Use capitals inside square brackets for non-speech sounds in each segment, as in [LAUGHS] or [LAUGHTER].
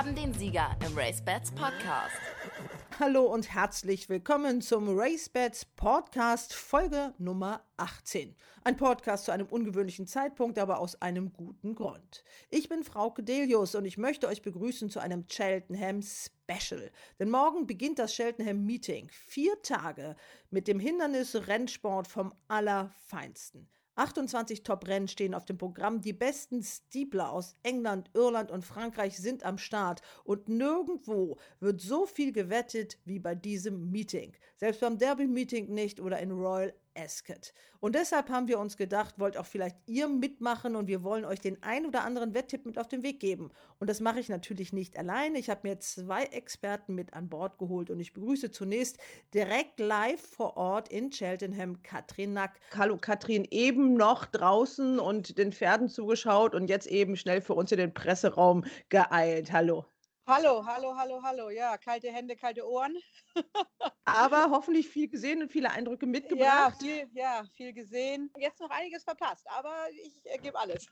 haben den Sieger im RaceBets Podcast. Hallo und herzlich willkommen zum RaceBets Podcast Folge Nummer 18. Ein Podcast zu einem ungewöhnlichen Zeitpunkt, aber aus einem guten Grund. Ich bin Frauke Delius und ich möchte euch begrüßen zu einem Cheltenham Special. Denn morgen beginnt das Cheltenham Meeting. Vier Tage mit dem Hindernis Rennsport vom Allerfeinsten. 28 Top-Rennen stehen auf dem Programm. Die besten Stiepler aus England, Irland und Frankreich sind am Start. Und nirgendwo wird so viel gewettet wie bei diesem Meeting. Selbst beim Derby-Meeting nicht oder in Royal Ascot. Und deshalb haben wir uns gedacht, wollt auch vielleicht ihr mitmachen und wir wollen euch den ein oder anderen Wetttipp mit auf den Weg geben. Und das mache ich natürlich nicht alleine. Ich habe mir zwei Experten mit an Bord geholt und ich begrüße zunächst direkt live vor Ort in Cheltenham Katrin Nack. Hallo Katrin, eben noch draußen und den Pferden zugeschaut und jetzt eben schnell für uns in den Presseraum geeilt. Hallo. Hallo, hallo, hallo, hallo. Ja, kalte Hände, kalte Ohren. Aber [LAUGHS] hoffentlich viel gesehen und viele Eindrücke Ja, mitgebracht. viel, ja, viel gesehen. Jetzt noch einiges verpasst, aber ich äh, gebe alles.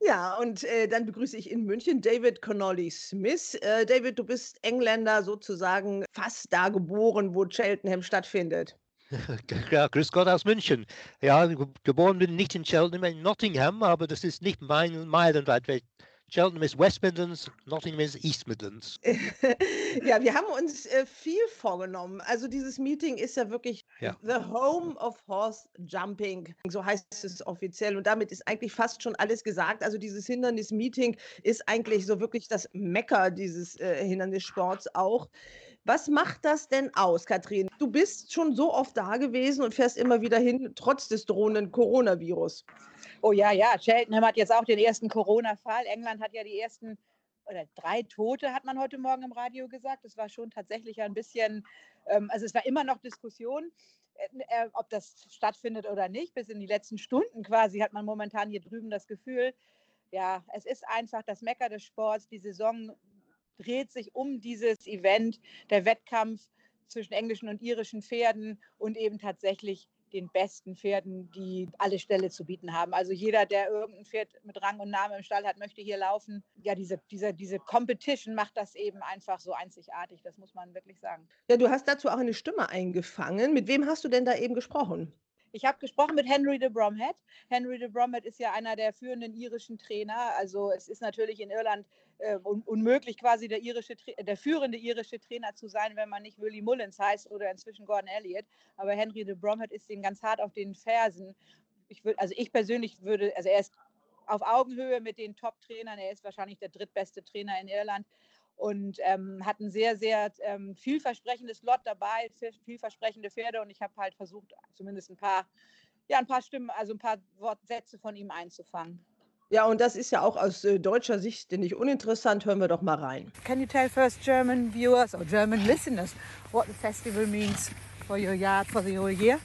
Ja, und äh, dann begrüße ich in München David Connolly Smith. Äh, David, du bist Engländer sozusagen fast da geboren, wo Cheltenham stattfindet. [LAUGHS] Ja, grüß Gott aus München. Ja, ge- geboren bin ich nicht in Cheltenham, in Nottingham, aber das ist nicht mein meilenweit weg. Cheltenham ist West Midlands, Nottingham ist East Midlands. [LAUGHS] ja, wir haben uns äh, viel vorgenommen. Also dieses Meeting ist ja wirklich Ja. the home of horse jumping, so heißt es offiziell. Und damit ist eigentlich fast schon alles gesagt. Also dieses Hindernis-Meeting ist eigentlich so wirklich das Mecker dieses äh, Hindernissports auch. Was macht das denn aus, Katrin? Du bist schon so oft da gewesen und fährst immer wieder hin, trotz des drohenden Coronavirus. Oh ja, ja, Cheltenham hat jetzt auch den ersten Corona-Fall. England hat ja die ersten oder drei Tote, hat man heute Morgen im Radio gesagt. Das war schon tatsächlich ein bisschen, ähm, also es war immer noch Diskussion, äh, äh, ob das stattfindet oder nicht. Bis in die letzten Stunden quasi hat man momentan hier drüben das Gefühl, ja, es ist einfach das Mecker des Sports. Die Saison dreht sich um dieses Event, der Wettkampf zwischen englischen und irischen Pferden und eben tatsächlich den besten Pferden, die alle Ställe zu bieten haben. Also jeder, der irgendein Pferd mit Rang und Namen im Stall hat, möchte hier laufen. Ja, diese, diese, diese Competition macht das eben einfach so einzigartig, das muss man wirklich sagen. Ja, du hast dazu auch eine Stimme eingefangen. Mit wem hast du denn da eben gesprochen? Ich habe gesprochen mit Henry de Bromhead. Henry de Bromhead ist ja einer der führenden irischen Trainer. Also es ist natürlich in Irland äh, un unmöglich, quasi der, irische, der führende irische Trainer zu sein, wenn man nicht Willie Mullins heißt oder inzwischen Gordon Elliott. Aber Henry de Bromhead ist ihm ganz hart auf den Fersen. Ich würd, also ich persönlich würde, also er ist auf Augenhöhe mit den Top-Trainern. Er ist wahrscheinlich der drittbeste Trainer in Irland und ähm, hat ein sehr, sehr ähm, vielversprechendes Lot dabei, viel- vielversprechende Pferde und ich habe halt versucht, zumindest ein paar, ja, ein paar Stimmen, also ein paar Wortsätze von ihm einzufangen. Ja, und das ist ja auch aus äh, deutscher Sicht nicht uninteressant. Hören wir doch mal rein. Can you tell first German viewers or German listeners what the festival means for your yard for the whole year?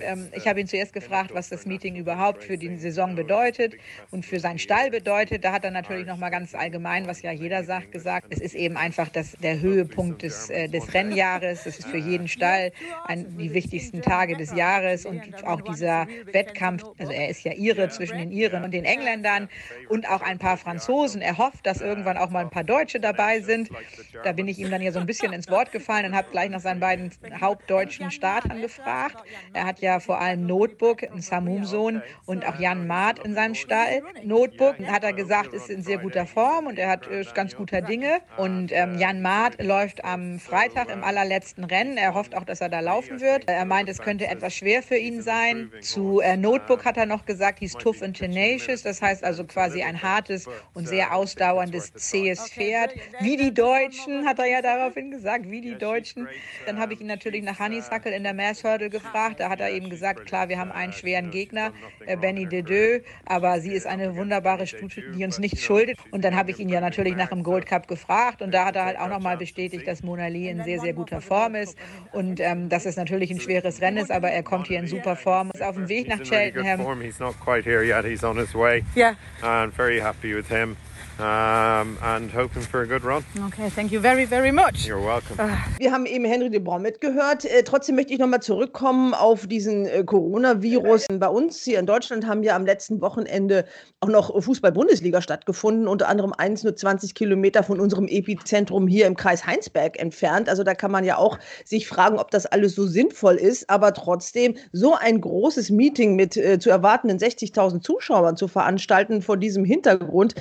Ähm, ich habe ihn zuerst gefragt, was das Meeting überhaupt für die Saison bedeutet und für seinen Stall bedeutet. Da hat er natürlich noch mal ganz allgemein, was ja jeder sagt, gesagt. Es ist eben einfach das, der Höhepunkt des, äh, des Rennjahres. Es ist für jeden Stall ein, die wichtigsten Tage des Jahres und auch dieser Wettkampf. Also er ist ja Ire zwischen den Iren und den Engländern und auch ein paar Franzosen. Er hofft, dass irgendwann auch mal ein paar Deutsche dabei sind. Da bin ich ihm dann ja so ein bisschen ins Wort gefallen und habe gleich nach seinen beiden hauptdeutschen Startern gefragt. Er hat ja vor allem Notebook, einen Samum-Sohn und auch Jan Maat in seinem Stall. Notebook hat er gesagt, ist in sehr guter Form und er hat ist ganz guter Dinge. Und ähm, Jan Maat läuft am Freitag im allerletzten Rennen. Er hofft auch, dass er da laufen wird. Er meint, es könnte etwas schwer für ihn sein. Zu äh, Notebook hat er noch gesagt, he's tough and tenacious. Das heißt also quasi ein hartes und sehr ausdauerndes, zähes Pferd. Wie die Deutschen, hat er ja daraufhin gesagt, wie die Deutschen. Dann habe ich ihn natürlich nach Honeysuckle in der Mass Hurdle gefragt. Da hat er eben gesagt, klar, wir haben einen schweren Gegner, äh, Benny Dedeux, aber sie ist eine wunderbare Stute, die uns nichts schuldet. Und dann habe ich ihn ja natürlich nach dem Gold Cup gefragt und da hat er halt auch nochmal bestätigt, dass Mona Lee in sehr, sehr guter Form ist und ähm, dass es natürlich ein schweres Rennen ist, aber er kommt hier in super Form, ist auf dem Weg nach Cheltenham. way. Yeah. And very happy with him. Um, and hoping for a good run. Okay, thank you very, very much. You're welcome. Wir haben eben Henry de Boer mitgehört. Äh, trotzdem möchte ich nochmal zurückkommen auf diesen äh, Coronavirus. Bei uns hier in Deutschland haben ja am letzten Wochenende auch noch Fußball-Bundesliga stattgefunden, unter anderem eins nur 20 Kilometer von unserem Epizentrum hier im Kreis Heinsberg entfernt. Also da kann man ja auch sich fragen, ob das alles so sinnvoll ist. Aber trotzdem, so ein großes Meeting mit äh, zu erwartenden 60.000 Zuschauern zu veranstalten vor diesem Hintergrund,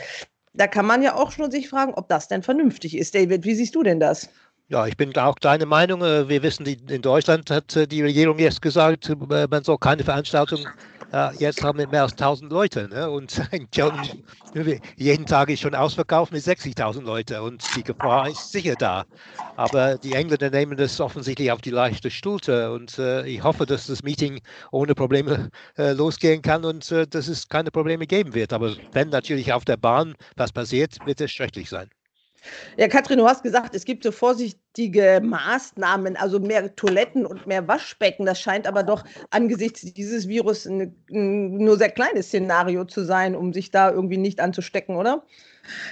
da kann man ja auch schon sich fragen, ob das denn vernünftig ist. David, wie siehst du denn das? Ja, ich bin auch deiner Meinung. Äh, Wir wissen, in Deutschland hat äh, die Regierung jetzt gesagt, äh, man soll keine Veranstaltung äh, jetzt haben mit mehr als 1000 Leute. Ne? Und [LAUGHS] jeden Tag ist schon ausverkauft mit 60.000 Leute und die Gefahr ist sicher da. Aber die Engländer nehmen das offensichtlich auf die leichte Schulter und äh, ich hoffe, dass das Meeting ohne Probleme äh, losgehen kann und äh, dass es keine Probleme geben wird. Aber wenn natürlich auf der Bahn was passiert, wird es schrecklich sein. Ja, Katrin, du hast gesagt, es gibt so vorsichtige Maßnahmen, also mehr Toiletten und mehr Waschbecken. Das scheint aber doch angesichts dieses Virus ein, ein nur sehr kleines Szenario zu sein, um sich da irgendwie nicht anzustecken, oder?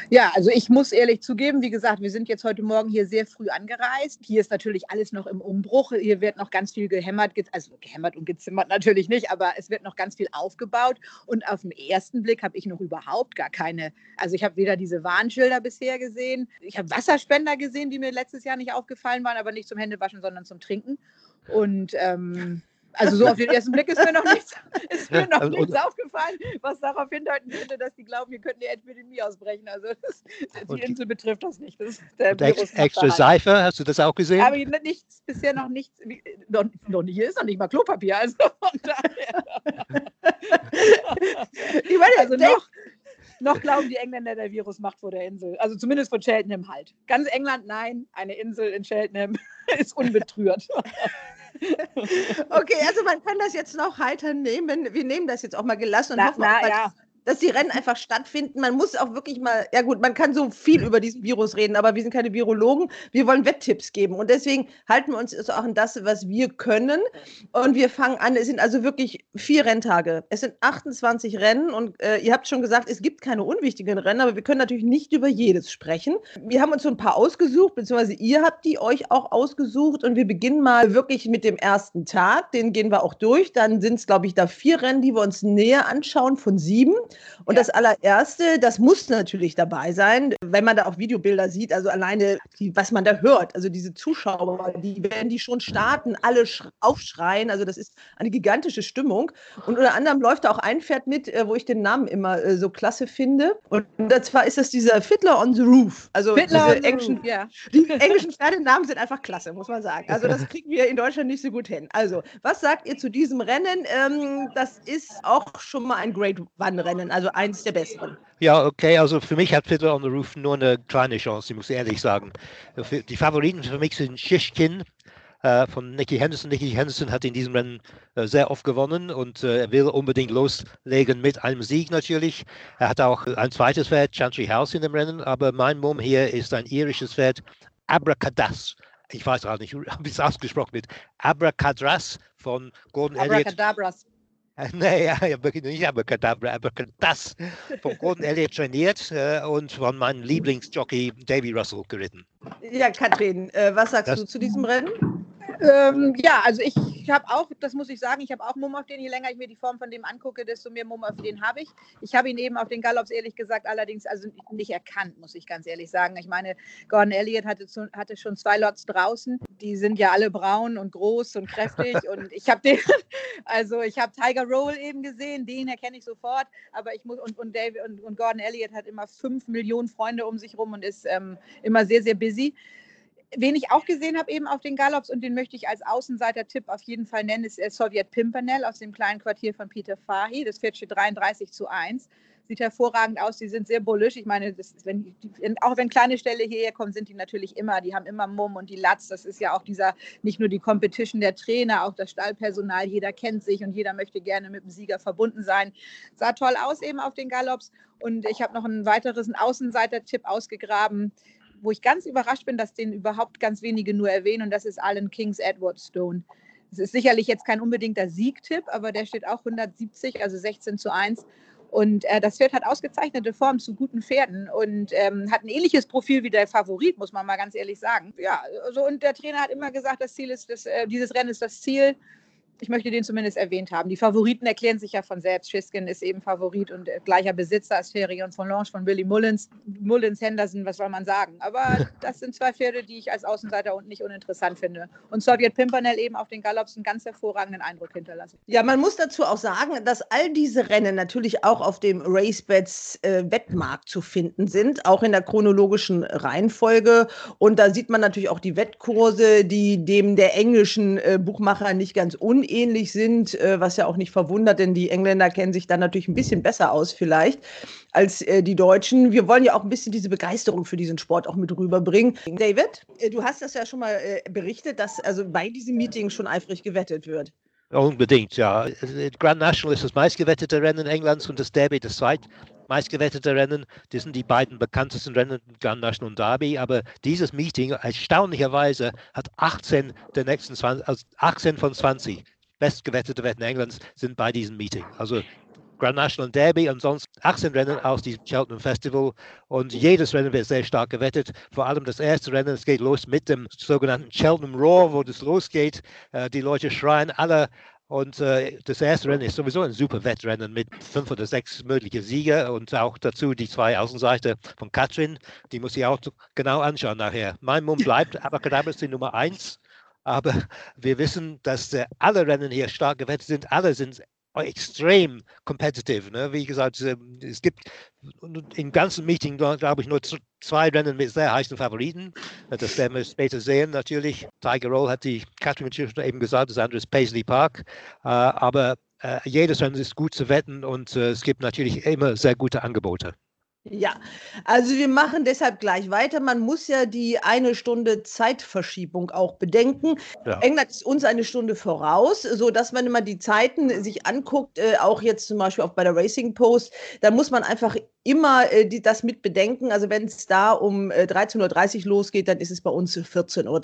Ja, also ich muss ehrlich zugeben, wie gesagt, wir sind jetzt heute Morgen hier sehr früh angereist. Hier ist natürlich alles noch im Umbruch. Hier wird noch ganz viel gehämmert, ge- also gehämmert und gezimmert natürlich nicht, aber es wird noch ganz viel aufgebaut. Und auf den ersten Blick habe ich noch überhaupt gar keine, also ich habe weder diese Warnschilder bisher gesehen, ich habe Wasserspender gesehen, die mir letztes Jahr nicht aufgefallen waren, aber nicht zum Händewaschen, sondern zum Trinken. Und ähm, also so auf den ersten Blick ist mir noch nichts, [LAUGHS] ist mir noch Und- nichts aufgefallen, was darauf hindeuten würde, dass die glauben, hier könnte eine Epidemie ausbrechen. Also das, die Insel betrifft das nicht. Das, extra. Seife, hast du das auch gesehen? Aber nichts, bisher noch nichts, noch, noch hier ist noch nicht mal Klopapier. Also von daher. [LAUGHS] Ich meine, Also Dave, noch, noch glauben die Engländer, der Virus macht vor der Insel. Also zumindest von Cheltenham halt. Ganz England, nein. Eine Insel in Cheltenham [LAUGHS] ist unbetrührt. Okay, also man kann das jetzt noch heiter nehmen. Wir nehmen das jetzt auch mal gelassen und Na, hoffen, na ja. Dass die Rennen einfach stattfinden. Man muss auch wirklich mal, ja gut, man kann so viel über diesen Virus reden, aber wir sind keine Virologen. Wir wollen Wetttipps geben und deswegen halten wir uns auch an das, was wir können. Und wir fangen an, es sind also wirklich vier Renntage. Es sind 28 Rennen und äh, ihr habt schon gesagt, es gibt keine unwichtigen Rennen, aber wir können natürlich nicht über jedes sprechen. Wir haben uns so ein paar ausgesucht, beziehungsweise ihr habt die euch auch ausgesucht und wir beginnen mal wirklich mit dem ersten Tag. Den gehen wir auch durch. Dann sind es, glaube ich, da vier Rennen, die wir uns näher anschauen von sieben. Und Ja. das allererste, das muss natürlich dabei sein, wenn man da auch Videobilder sieht, also alleine, die, was man da hört, also diese Zuschauer, die werden die schon starten, alle sch- aufschreien, also das ist eine gigantische Stimmung. Und unter anderem läuft da auch ein Pferd mit, äh, wo ich den Namen immer äh, so klasse finde. Und zwar ist das dieser Fiddler on the Roof. Also Fiddler diese on the englischen, Roof, ja. die englischen Pferdenamen sind einfach klasse, muss man sagen. Also das [LAUGHS] kriegen wir in Deutschland nicht so gut hin. Also, was sagt ihr zu diesem Rennen? Ähm, das ist auch schon mal ein Great One-Rennen, also eins der besseren. Ja, okay, also für mich hat Fiddler on the Roof nur eine kleine Chance, ich muss ehrlich sagen. Die Favoriten für mich sind Shishkin äh, von Nicky Henderson. Nicky Henderson hat in diesem Rennen äh, sehr oft gewonnen und äh, er will unbedingt loslegen mit einem Sieg natürlich. Er hat auch ein zweites Pferd, Chantry House, in dem Rennen, aber mein Mumm hier ist ein irisches Pferd, Abracadas. Ich weiß auch nicht, [LAUGHS] wie es ausgesprochen wird. Abracadras von Gordon Elliott. Abracadabras. [LAUGHS] Nee, ja, ja, wirklich nicht Abracadabra, Abracadas von Gordon Elliott trainiert äh, und von meinem Lieblingsjockey Davy Russell geritten. Ja, Katrin, äh, was sagst Das- du zu diesem Rennen? Ähm, ja, also ich habe auch, das muss ich sagen, ich habe auch Mumm auf den. Je länger ich mir die Form von dem angucke, desto mehr Mumm auf den habe ich. Ich habe ihn eben auf den Galops ehrlich gesagt allerdings also nicht erkannt, muss ich ganz ehrlich sagen. Ich meine, Gordon Elliott hatte, zu, hatte schon zwei Lots draußen. Die sind ja alle braun und groß und kräftig. [LAUGHS] und ich habe den, [LAUGHS] also ich habe Tiger Roll eben gesehen, den erkenne ich sofort. Aber ich muss, und, und, David, und, und Gordon Elliott hat immer fünf Millionen Freunde um sich rum und ist ähm, immer sehr, sehr busy. Wen ich auch gesehen habe eben auf den Galops und den möchte ich als Außenseiter-Tipp auf jeden Fall nennen, ist äh, Sowjet Pimpernel aus dem kleinen Quartier von Peter Fahy. Das Pferd steht 33 zu 1. Sieht hervorragend aus, die sind sehr bullisch. Ich meine, das, wenn, auch wenn kleine Ställe hierher kommen, sind die natürlich immer, die haben immer Mumm und die Latz. Das ist ja auch dieser, nicht nur die Competition der Trainer, auch das Stallpersonal. Jeder kennt sich und jeder möchte gerne mit dem Sieger verbunden sein. Sah toll aus eben auf den Galops. Und ich habe noch einen weiteren Außenseiter-Tipp ausgegraben wo ich ganz überrascht bin, dass den überhaupt ganz wenige nur erwähnen, und das ist Alan Kings Edward Stone. Das ist sicherlich jetzt kein unbedingter Siegtipp, aber der steht auch 170, also 16 zu 1. Und äh, das Pferd hat ausgezeichnete Form zu guten Pferden und ähm, hat ein ähnliches Profil wie der Favorit, muss man mal ganz ehrlich sagen. Ja, also und der Trainer hat immer gesagt, das Ziel ist, das, äh, dieses Rennen ist das Ziel ich möchte den zumindest erwähnt haben. Die Favoriten erklären sich ja von selbst. Schiskin ist eben Favorit und äh, gleicher Besitzer als Ferion von Lange von Willy Mullins. Mullins, Henderson, was soll man sagen? Aber [LAUGHS] das sind zwei Pferde, die ich als Außenseiter und nicht uninteressant finde. Und Sowjet Pimpernel eben auf den Galops einen ganz hervorragenden Eindruck hinterlassen. Ja, man muss dazu auch sagen, dass all diese Rennen natürlich auch auf dem RaceBets äh, Wettmarkt zu finden sind, auch in der chronologischen Reihenfolge. Und da sieht man natürlich auch die Wettkurse, die dem der englischen äh, Buchmacher nicht ganz un ähnlich sind, äh, was ja auch nicht verwundert, denn die Engländer kennen sich dann natürlich ein bisschen besser aus vielleicht als äh, die Deutschen. Wir wollen ja auch ein bisschen diese Begeisterung für diesen Sport auch mit rüberbringen. David, äh, du hast das ja schon mal berichtet, dass also bei diesem Meeting schon eifrig gewettet wird. Unbedingt, ja. Grand National ist das meistgewettete Rennen Englands und das Derby das zweit meistgewettete Rennen. Das sind die beiden bekanntesten Rennen, Grand National und Derby. Aber dieses Meeting, erstaunlicherweise, hat 18 der nächsten 20, also 18 von 20 bestgewettete Wetten Englands sind bei diesem Meeting. Also Grand National Derby und sonst 18 Rennen aus dem Cheltenham Festival und jedes Rennen wird sehr stark gewettet. Vor allem das erste Rennen, es geht los mit dem sogenannten Cheltenham Roar, wo das losgeht. Äh, die Leute schreien alle und äh, das erste Rennen ist sowieso ein super Wettrennen mit fünf oder sechs möglichen Sieger und auch dazu die zwei Außenseiter von Katrin. Die muss ich auch genau anschauen nachher. Mein Mund bleibt, aber ist die Nummer eins. Aber [LAUGHS] wir wissen, dass äh, alle Rennen hier stark gewettet sind. Alle sind extrem competitive. Ne? Wie gesagt, ähm, es gibt im ganzen Meeting, glaube ich, nur zwei Rennen mit sehr heißen Favoriten. Das werden wir später sehen, natürlich. Tiger Roll hat die Catherine eben gesagt, das andere ist Paisley Park. Äh, aber äh, jedes Rennen ist gut zu wetten und es gibt natürlich immer sehr gute Angebote. Ja, also wir machen deshalb gleich weiter. Man muss ja die eine Stunde Zeitverschiebung auch bedenken. Ja. England ist uns eine Stunde voraus, sodass man immer die Zeiten sich anguckt, äh, auch jetzt zum Beispiel auch bei der Racing Post, da muss man einfach immer äh, die, das mit bedenken. Also wenn es da um äh, 13.30 Uhr losgeht, dann ist es bei uns 14.30 Uhr.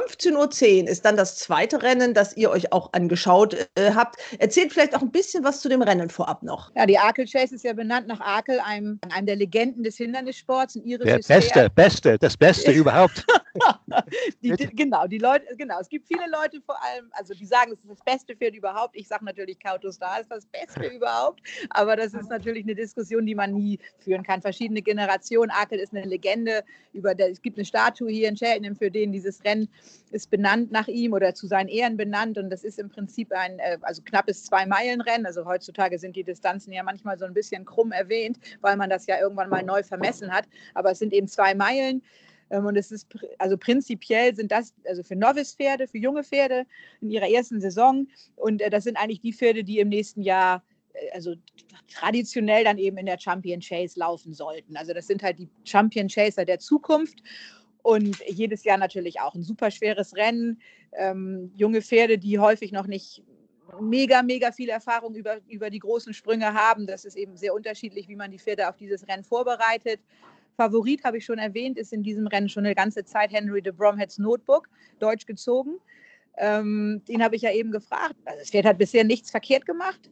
15.10 Uhr ist dann das zweite Rennen, das ihr euch auch angeschaut äh, habt. Erzählt vielleicht auch ein bisschen was zu dem Rennen vorab noch. Ja, die Arkel Chase ist ja benannt nach Arkel, einem, einem der Legenden des Hindernissports. Ein irisches Der beste, Pferd. beste, das Beste [LAUGHS] überhaupt. [LAUGHS] die, genau, die Leute, genau. Es gibt viele Leute vor allem, also die sagen, es ist das beste Pferd überhaupt. Ich sage natürlich, Kauto Star ist das Beste überhaupt. Aber das ist natürlich eine Diskussion, die man nie führen kann. Verschiedene Generationen. Akel ist eine Legende. Über der, es gibt eine Statue hier in Cheltenham, für den dieses Rennen ist benannt nach ihm oder zu seinen Ehren benannt. Und das ist im Prinzip ein äh, also knappes Zwei-Meilen-Rennen. Also heutzutage sind die Distanzen ja manchmal so ein bisschen krumm erwähnt, weil man das ja irgendwann mal neu vermessen hat. Aber es sind eben zwei Meilen. Ähm, und es ist, also prinzipiell sind das, also für Novice-Pferde, für junge Pferde in ihrer ersten Saison. Und äh, das sind eigentlich die Pferde, die im nächsten Jahr also traditionell dann eben in der Champion Chase laufen sollten. Also das sind halt die Champion Chaser der Zukunft und jedes Jahr natürlich auch ein super schweres Rennen. Ähm, junge Pferde, die häufig noch nicht mega, mega viel Erfahrung über, über die großen Sprünge haben. Das ist eben sehr unterschiedlich, wie man die Pferde auf dieses Rennen vorbereitet. Favorit, habe ich schon erwähnt, ist in diesem Rennen schon eine ganze Zeit Henry de Bromheads Notebook, deutsch gezogen. Ähm, den habe ich ja eben gefragt. Also das Pferd hat bisher nichts verkehrt gemacht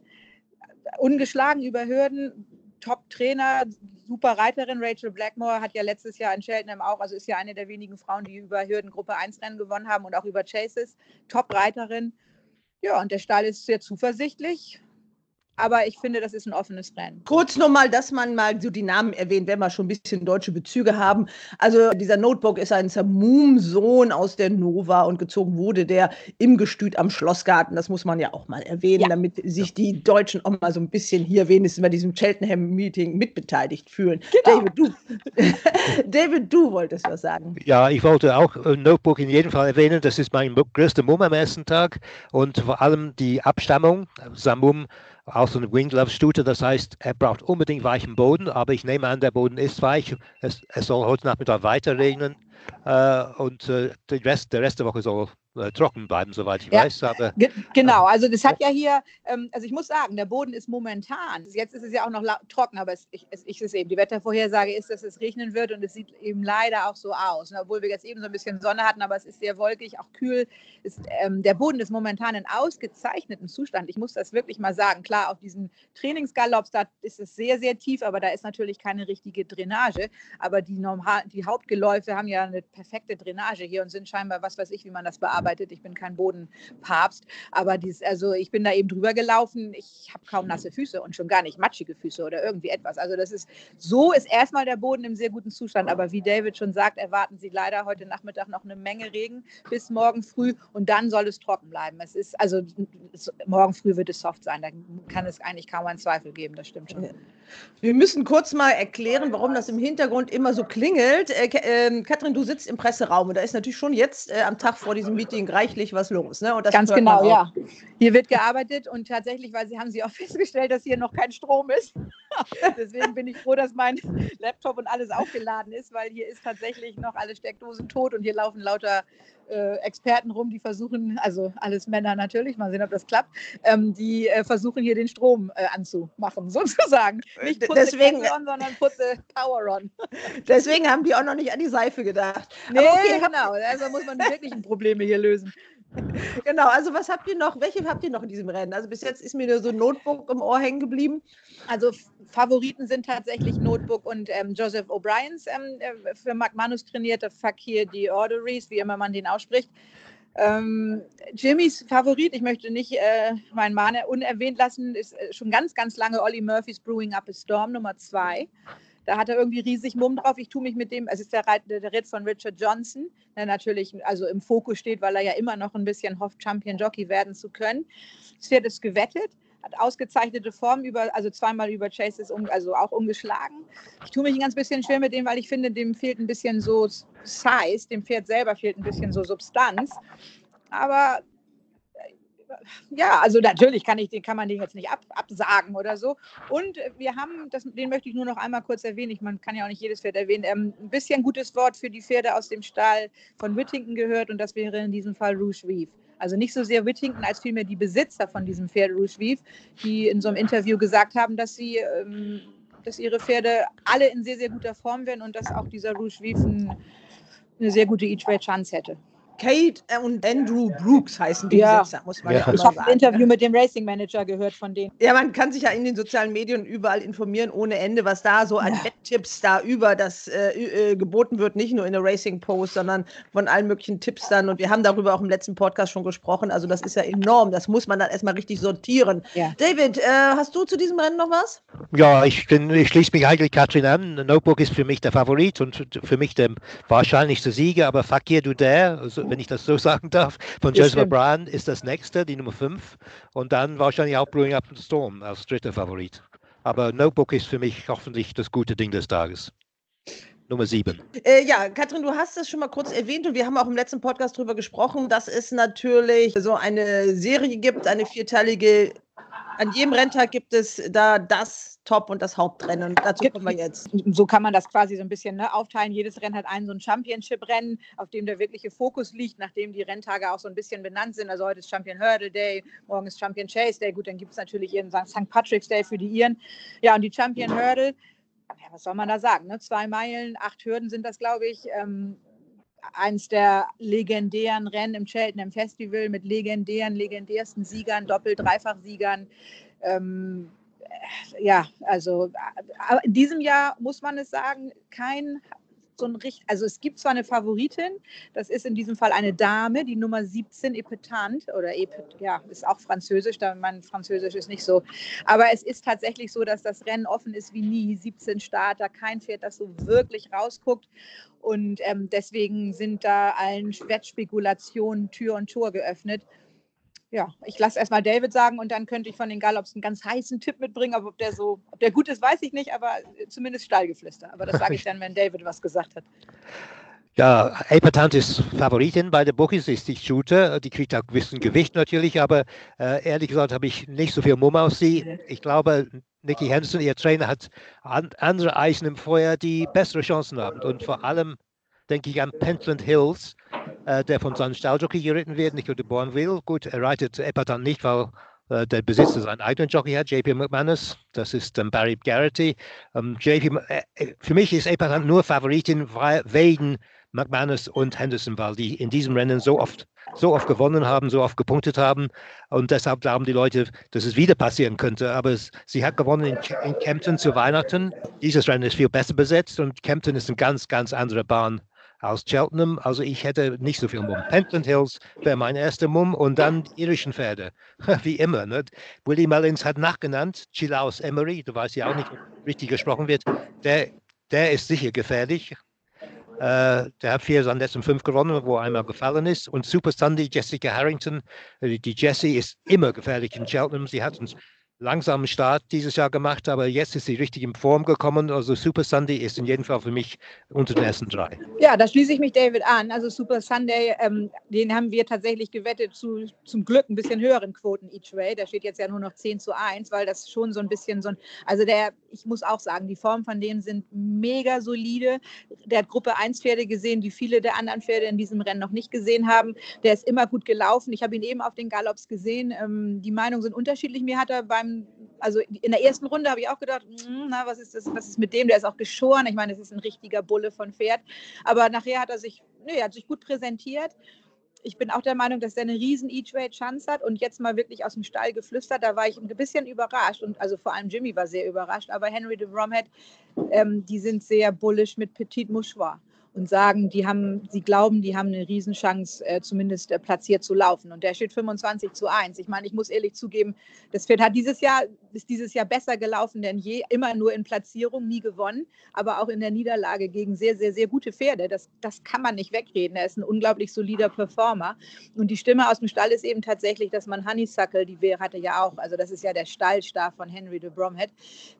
ungeschlagen über Hürden, Top-Trainer, super Reiterin. Rachel Blackmore hat ja letztes Jahr in Cheltenham auch, also ist ja eine der wenigen Frauen, die über Hürden Gruppe 1 Rennen gewonnen haben und auch über Chases. Top-Reiterin. Ja, und der Stall ist sehr zuversichtlich. Aber ich finde, das ist ein offenes Rennen. Kurz nochmal, dass man mal so die Namen erwähnt, wenn wir schon ein bisschen deutsche Bezüge haben. Also dieser Notebook ist ein Zamum-Sohn aus der Nova und gezogen wurde der im Gestüt am Schlossgarten. Das muss man ja auch mal erwähnen, ja. damit sich die Deutschen auch mal so ein bisschen hier wenigstens bei diesem Cheltenham-Meeting mitbeteiligt fühlen. Genau. David, du, [LAUGHS] David, du wolltest was sagen. Ja, ich wollte auch äh, Notebook in jedem Fall erwähnen. Das ist mein größter Mumm am ersten Tag und vor allem die Abstammung. Samum auch so eine Wingglove-Stute. Das heißt, er braucht unbedingt weichen Boden, aber ich nehme an, der Boden ist weich. Es, es soll heute Nachmittag weiter regnen und äh, der, Rest, der Rest der Woche soll äh, trocken bleiben, soweit ich Ja. weiß. Aber Ge genau, also das hat ja hier, ähm, also ich muss sagen, der Boden ist momentan, jetzt ist es ja auch noch trocken, aber es, ich, es, ich es eben, die Wettervorhersage ist, dass es regnen wird und es sieht eben leider auch so aus. Ne? Obwohl wir jetzt eben so ein bisschen Sonne hatten, aber es ist sehr wolkig, auch kühl. Ist, ähm, der Boden ist momentan in ausgezeichnetem Zustand. Ich muss das wirklich mal sagen. Klar, auf diesen Trainingsgalops, da ist es sehr, sehr tief, aber da ist natürlich keine richtige Drainage. Aber die, normal, die Hauptgeläufe haben ja eine perfekte Drainage hier und sind scheinbar, was weiß ich, wie man das bearbeitet. Ich bin kein Bodenpapst, aber dies, also ich bin da eben drüber gelaufen. Ich habe kaum nasse Füße und schon gar nicht matschige Füße oder irgendwie etwas. Also das ist, so ist erstmal der Boden im sehr guten Zustand. Aber wie David schon sagt, erwarten Sie leider heute Nachmittag noch eine Menge Regen bis morgen früh und dann soll es trocken bleiben. Es ist, also morgen früh wird es soft sein. Da kann es eigentlich kaum einen Zweifel geben. Das stimmt schon. Wir müssen kurz mal erklären, warum das im Hintergrund immer so klingelt. Äh, ähm, Katrin, du sitzt im Presseraum und da ist natürlich schon jetzt äh, am Tag vor diesem Meeting reichlich was los. Ne? Ganz genau, ja. Hier wird gearbeitet und tatsächlich, weil Sie haben Sie auch [LAUGHS] festgestellt, dass hier noch kein Strom ist. [LAUGHS] Deswegen bin ich froh, dass mein Laptop und alles aufgeladen ist, weil hier ist tatsächlich noch alle Steckdosen tot und hier laufen lauter äh, Experten rum, die versuchen, also alles Männer natürlich, mal sehen, ob das klappt, ähm, die äh, versuchen hier den Strom äh, anzumachen, [LAUGHS] sozusagen. Nicht putze deswegen- on, sondern putze Power on. [LAUGHS] Deswegen haben die auch noch nicht an die Seife gedacht. Nee, okay, genau, also muss man die wirklichen Probleme hier lösen. [LAUGHS] Genau, also was habt ihr noch? Welche habt ihr noch in diesem Rennen? Also bis jetzt ist mir nur so ein Notebook im Ohr hängen geblieben. Also Favoriten sind tatsächlich Notebook und ähm, Joseph O'Briens ähm, äh, für McManus trainierte Fakir die Orderies, wie immer man den ausspricht. Ähm, Jimmys Favorit, ich möchte nicht äh, meinen Mann unerwähnt lassen, ist äh, schon ganz, ganz lange Ollie Murphys Brewing Up a Storm Nummer zwei. Da hat er irgendwie riesig Mumm drauf. Ich tue mich mit dem, es ist der, Reit, der Ritt von Richard Johnson, der natürlich also im Fokus steht, weil er ja immer noch ein bisschen hofft, Champion Jockey werden zu können. Das Pferd ist gewettet, hat ausgezeichnete Form über, also zweimal über Chase um, also auch umgeschlagen. Ich tue mich ein ganz bisschen schwer mit dem, weil ich finde, dem fehlt ein bisschen so Size, dem Pferd selber fehlt ein bisschen so Substanz. Aber ja, also natürlich kann, ich, den, kann man den jetzt nicht ab, absagen oder so. Und wir haben, das, den möchte ich nur noch einmal kurz erwähnen, ich, man kann ja auch nicht jedes Pferd erwähnen, ähm, ein bisschen gutes Wort für die Pferde aus dem Stall von Whittington gehört und das wäre in diesem Fall Rouge Reef. Also nicht so sehr Whittington als vielmehr die Besitzer von diesem Pferd Rouge Reef, die in so einem Interview gesagt haben, dass sie, ähm, dass ihre Pferde alle in sehr, sehr guter Form wären und dass auch dieser Rouge Reef ein, eine sehr gute Each-Way-Chance hätte. Kate und Andrew Brooks heißen die Ja. Besitzer, muss man ja, Ich habe ein. Interview mit dem Racing Manager gehört von denen. Ja, man kann sich ja in den sozialen Medien überall informieren ohne Ende, was da so an Ja. Wetttipps da über das äh, äh, geboten wird, nicht nur in der Racing Post, sondern von allen möglichen Tipps dann. Und wir haben darüber auch im letzten Podcast schon gesprochen. Also das ist ja enorm. Das muss man dann erstmal richtig sortieren. Ja. David, äh, hast du zu diesem Rennen noch was? Ja, ich, bin, ich schließe mich eigentlich Katrin an. Notebook ist für mich der Favorit und für mich der wahrscheinlichste Sieger, aber Fakir Duder, also wenn ich das so [LAUGHS] sagen darf, von Ja, Joseph. O'Brien ist das nächste, die Nummer 5. Und dann wahrscheinlich auch Brewing Up the Storm als dritter Favorit. Aber Notebook ist für mich hoffentlich das gute Ding des Tages. Nummer 7. Äh, ja, Katrin, du hast es schon mal kurz erwähnt und wir haben auch im letzten Podcast darüber gesprochen, dass es natürlich so eine Serie gibt, eine vierteilige. An jedem Renntag gibt es da das Top- und das Hauptrennen. Und dazu kommen wir jetzt. so kann man das quasi so ein bisschen ne, aufteilen. Jedes Rennen hat einen so ein Championship-Rennen, auf dem der wirkliche Fokus liegt, nachdem die Renntage auch so ein bisschen benannt sind. Also heute ist Champion Hurdle Day, morgen ist Champion Chase Day. Gut, dann gibt es natürlich ihren St. Patrick's Day für die Iren. Ja, und die Champion Hurdle, ja, was soll man da sagen? Ne? Zwei Meilen, acht Hürden sind das, glaube ich. Ähm, eins der legendären Rennen im Cheltenham Festival mit legendären, legendärsten Siegern, Doppel-, Dreifach-Siegern. Ähm, ja, also äh, in diesem Jahr muss man es sagen, kein so ein richtig, also es gibt zwar eine Favoritin, das ist in diesem Fall eine Dame, die Nummer 17, Epetant oder Epet, ja, ist auch französisch, da mein Französisch ist nicht so, aber es ist tatsächlich so, dass das Rennen offen ist wie nie, 17 Starter, kein Pferd, das so wirklich rausguckt und ähm, deswegen sind da allen Wettspekulationen Tür und Tor geöffnet. Ja, ich lasse erstmal David sagen und dann könnte ich von den Gallops einen ganz heißen Tipp mitbringen. Aber ob der so, ob der gut ist, weiß ich nicht, aber zumindest Stallgeflüster. Aber das sage ich dann, wenn David was gesagt hat. Ja, Epatant ist Favoritin bei der Bookies, ist die Shooter. Die kriegt auch ein bisschen Gewicht natürlich, aber äh, ehrlich gesagt habe ich nicht so viel Mumm auf sie. Ich glaube, Nicky Henderson, ihr Trainer, hat an, andere Eisen im Feuer, die bessere Chancen haben. Und vor allem denke ich an Pentland Hills, äh, der von seinem Stalljockey geritten wird, Nico de Bourneville. Gut, er reitet Epatan nicht, weil äh, der Besitzer seinen eigenen Jockey hat, JP McManus. Das ist ähm, Barry Garrity. Ähm, JP, äh, für mich ist Epatan nur Favoritin wegen McManus und Henderson, weil die in diesem Rennen so oft, so oft gewonnen haben, so oft gepunktet haben. Und deshalb glauben die Leute, dass es wieder passieren könnte. Aber es, sie hat gewonnen in, in Kempton zu Weihnachten. Dieses Rennen ist viel besser besetzt und Kempton ist eine ganz, ganz andere Bahn aus Cheltenham. Also ich hätte nicht so viel Mumm. Pentland Hills wäre mein erster Mumm und dann die irischen Pferde, [LAUGHS] wie immer. Ne? Willie Mullins hat nachgenannt, Chilaus Emery, du weißt ja auch nicht, wie richtig gesprochen wird, der, der ist sicher gefährlich. Äh, der hat vier seiner letzten fünf gewonnen, wo einmal gefallen ist. Und Super Sunday, Jessica Harrington, äh, die Jessie ist immer gefährlich in Cheltenham. Sie hat uns langsamen Start dieses Jahr gemacht, aber jetzt ist sie richtig in Form gekommen. Also Super Sunday ist in jedem Fall für mich unter den ersten drei. Ja, da schließe ich mich David an. Also Super Sunday, ähm, den haben wir tatsächlich gewettet zu zum Glück ein bisschen höheren Quoten each way. Der steht jetzt ja nur noch 10 zu 1, weil das schon so ein bisschen so ein, also der, ich muss auch sagen, die Formen von dem sind mega solide. Der hat Gruppe 1 Pferde gesehen, die viele der anderen Pferde in diesem Rennen noch nicht gesehen haben. Der ist immer gut gelaufen. Ich habe ihn eben auf den Galops gesehen. Ähm, die Meinungen sind unterschiedlich. Mir hat er beim also in der ersten Runde habe ich auch gedacht, hm, na, was ist das, was ist mit dem? Der ist auch geschoren. Ich meine, das ist ein richtiger Bulle von Pferd. Aber nachher hat er sich, nee, hat sich gut präsentiert. Ich bin auch der Meinung, dass er eine riesen Each-Way-Chance hat und jetzt mal wirklich aus dem Stall geflüstert. Da war ich ein bisschen überrascht und also vor allem Jimmy war sehr überrascht. Aber Henry de Bromhead, ähm, die sind sehr bullish mit Petit Mouchoir und sagen, die haben, sie glauben, die haben eine Riesenchance, äh, zumindest äh, platziert zu laufen. Und der steht 25 zu 1. Ich meine, ich muss ehrlich zugeben, das Pferd hat dieses Jahr, ist dieses Jahr besser gelaufen denn je, immer nur in Platzierung, nie gewonnen, aber auch in der Niederlage gegen sehr, sehr, sehr gute Pferde. Das, das kann man nicht wegreden. Er ist ein unglaublich solider Performer. Und die Stimme aus dem Stall ist eben tatsächlich, dass man Honeysuckle, die Wehr hatte ja auch, also das ist ja der Stallstar von Henry de Bromhead,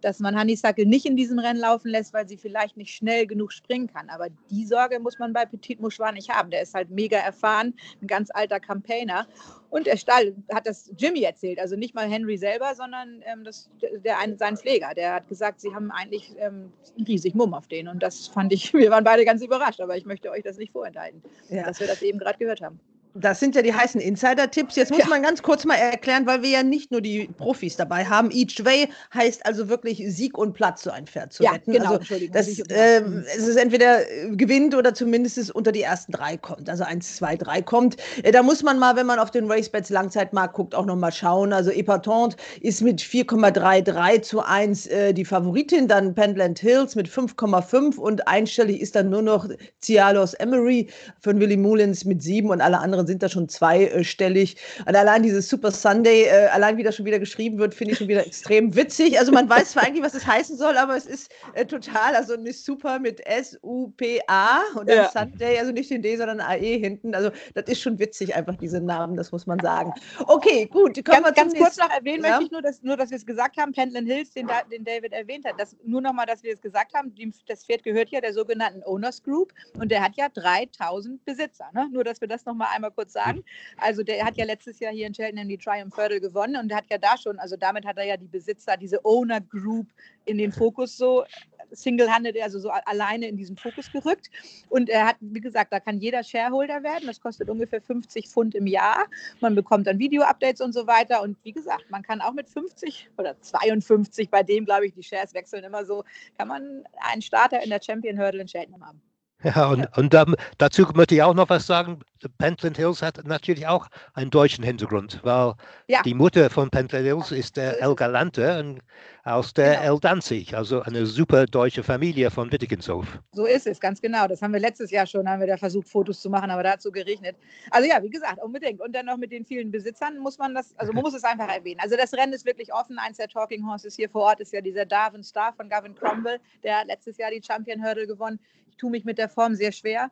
dass man Honeysuckle nicht in diesem Rennen laufen lässt, weil sie vielleicht nicht schnell genug springen kann. Aber die Sorge muss man bei Petit Mouchoir nicht haben. Der ist halt mega erfahren, ein ganz alter Campaigner. Und der Stall hat das Jimmy erzählt, also nicht mal Henry selber, sondern ähm, das, der, ein, sein Pfleger. Der hat gesagt, sie haben eigentlich ähm, riesig Mumm auf den. Und das fand ich, [LAUGHS] wir waren beide ganz überrascht, aber ich möchte euch das nicht vorenthalten, ja. dass wir das eben gerade gehört haben. Das sind ja die heißen Insider-Tipps. Jetzt muss ja. man ganz kurz mal erklären, weil wir ja nicht nur die Profis dabei haben. Each way heißt also wirklich Sieg und Platz, so ein Pferd zu ja, wetten. Genau, also das, äh, es ist entweder äh, gewinnt oder zumindest es unter die ersten drei kommt. Also eins, zwei, drei kommt. Äh, da muss man mal, wenn man auf den Racebets Langzeitmarkt guckt, auch nochmal schauen. Also Epatant ist mit 4,33 zu 1 äh, die Favoritin. Dann Pendland Hills mit 5,5 und einstellig ist dann nur noch Cialos Emery von Willy Mullins mit 7 und alle anderen sind da schon zweistellig. Und allein dieses Super Sunday, äh, allein wie das schon wieder geschrieben wird, finde ich schon wieder extrem witzig. Also man weiß zwar eigentlich, was es heißen soll, aber es ist äh, total, also eine Super mit S-U-P-A und dann ja. Sunday, also nicht den D, sondern AE hinten. Also das ist schon witzig, einfach diese Namen, das muss man sagen. Okay, gut. Ganz, ganz kurz noch erwähnen ja? möchte ich nur, dass, nur, dass wir es gesagt haben, Pentland Hills, den, den David erwähnt hat, dass, nur nochmal, dass wir es gesagt haben, das Pferd gehört ja der sogenannten Owners Group und der hat ja 3000 Besitzer. Ne? Nur, dass wir das nochmal einmal kurz sagen. Also der hat ja letztes Jahr hier in Cheltenham die Triumph Hurdle gewonnen und hat ja da schon, also damit hat er ja die Besitzer, diese Owner Group in den Fokus so single-handed, also so alleine in diesen Fokus gerückt. Und er hat, wie gesagt, da kann jeder Shareholder werden. Das kostet ungefähr 50 Pfund im Jahr. Man bekommt dann Video-Updates und so weiter. Und wie gesagt, man kann auch mit 50 oder 52, bei dem glaube ich, die Shares wechseln immer so, kann man einen Starter in der Champion Hurdle in Cheltenham haben. [LAUGHS] Ja, und, und ähm, dazu möchte ich auch noch was sagen. Pentland Hills hat natürlich auch einen deutschen Hintergrund, weil ja. die Mutter von Pentland Hills ist der El Galante aus der genau. El Danzig, also eine super deutsche Familie von Wittigenshof. So ist es, ganz genau. Das haben wir letztes Jahr schon, haben wir da versucht, Fotos zu machen, aber da hat es so geregnet. Also ja, wie gesagt, unbedingt. Und dann noch mit den vielen Besitzern muss man das, also man muss es einfach erwähnen. Also das Rennen ist wirklich offen. Eins der Talking Horses hier vor Ort ist ja dieser Darwin Star von Gavin Cromwell, der hat letztes Jahr die Champion Hurdle gewonnen tue mich mit der Form sehr schwer.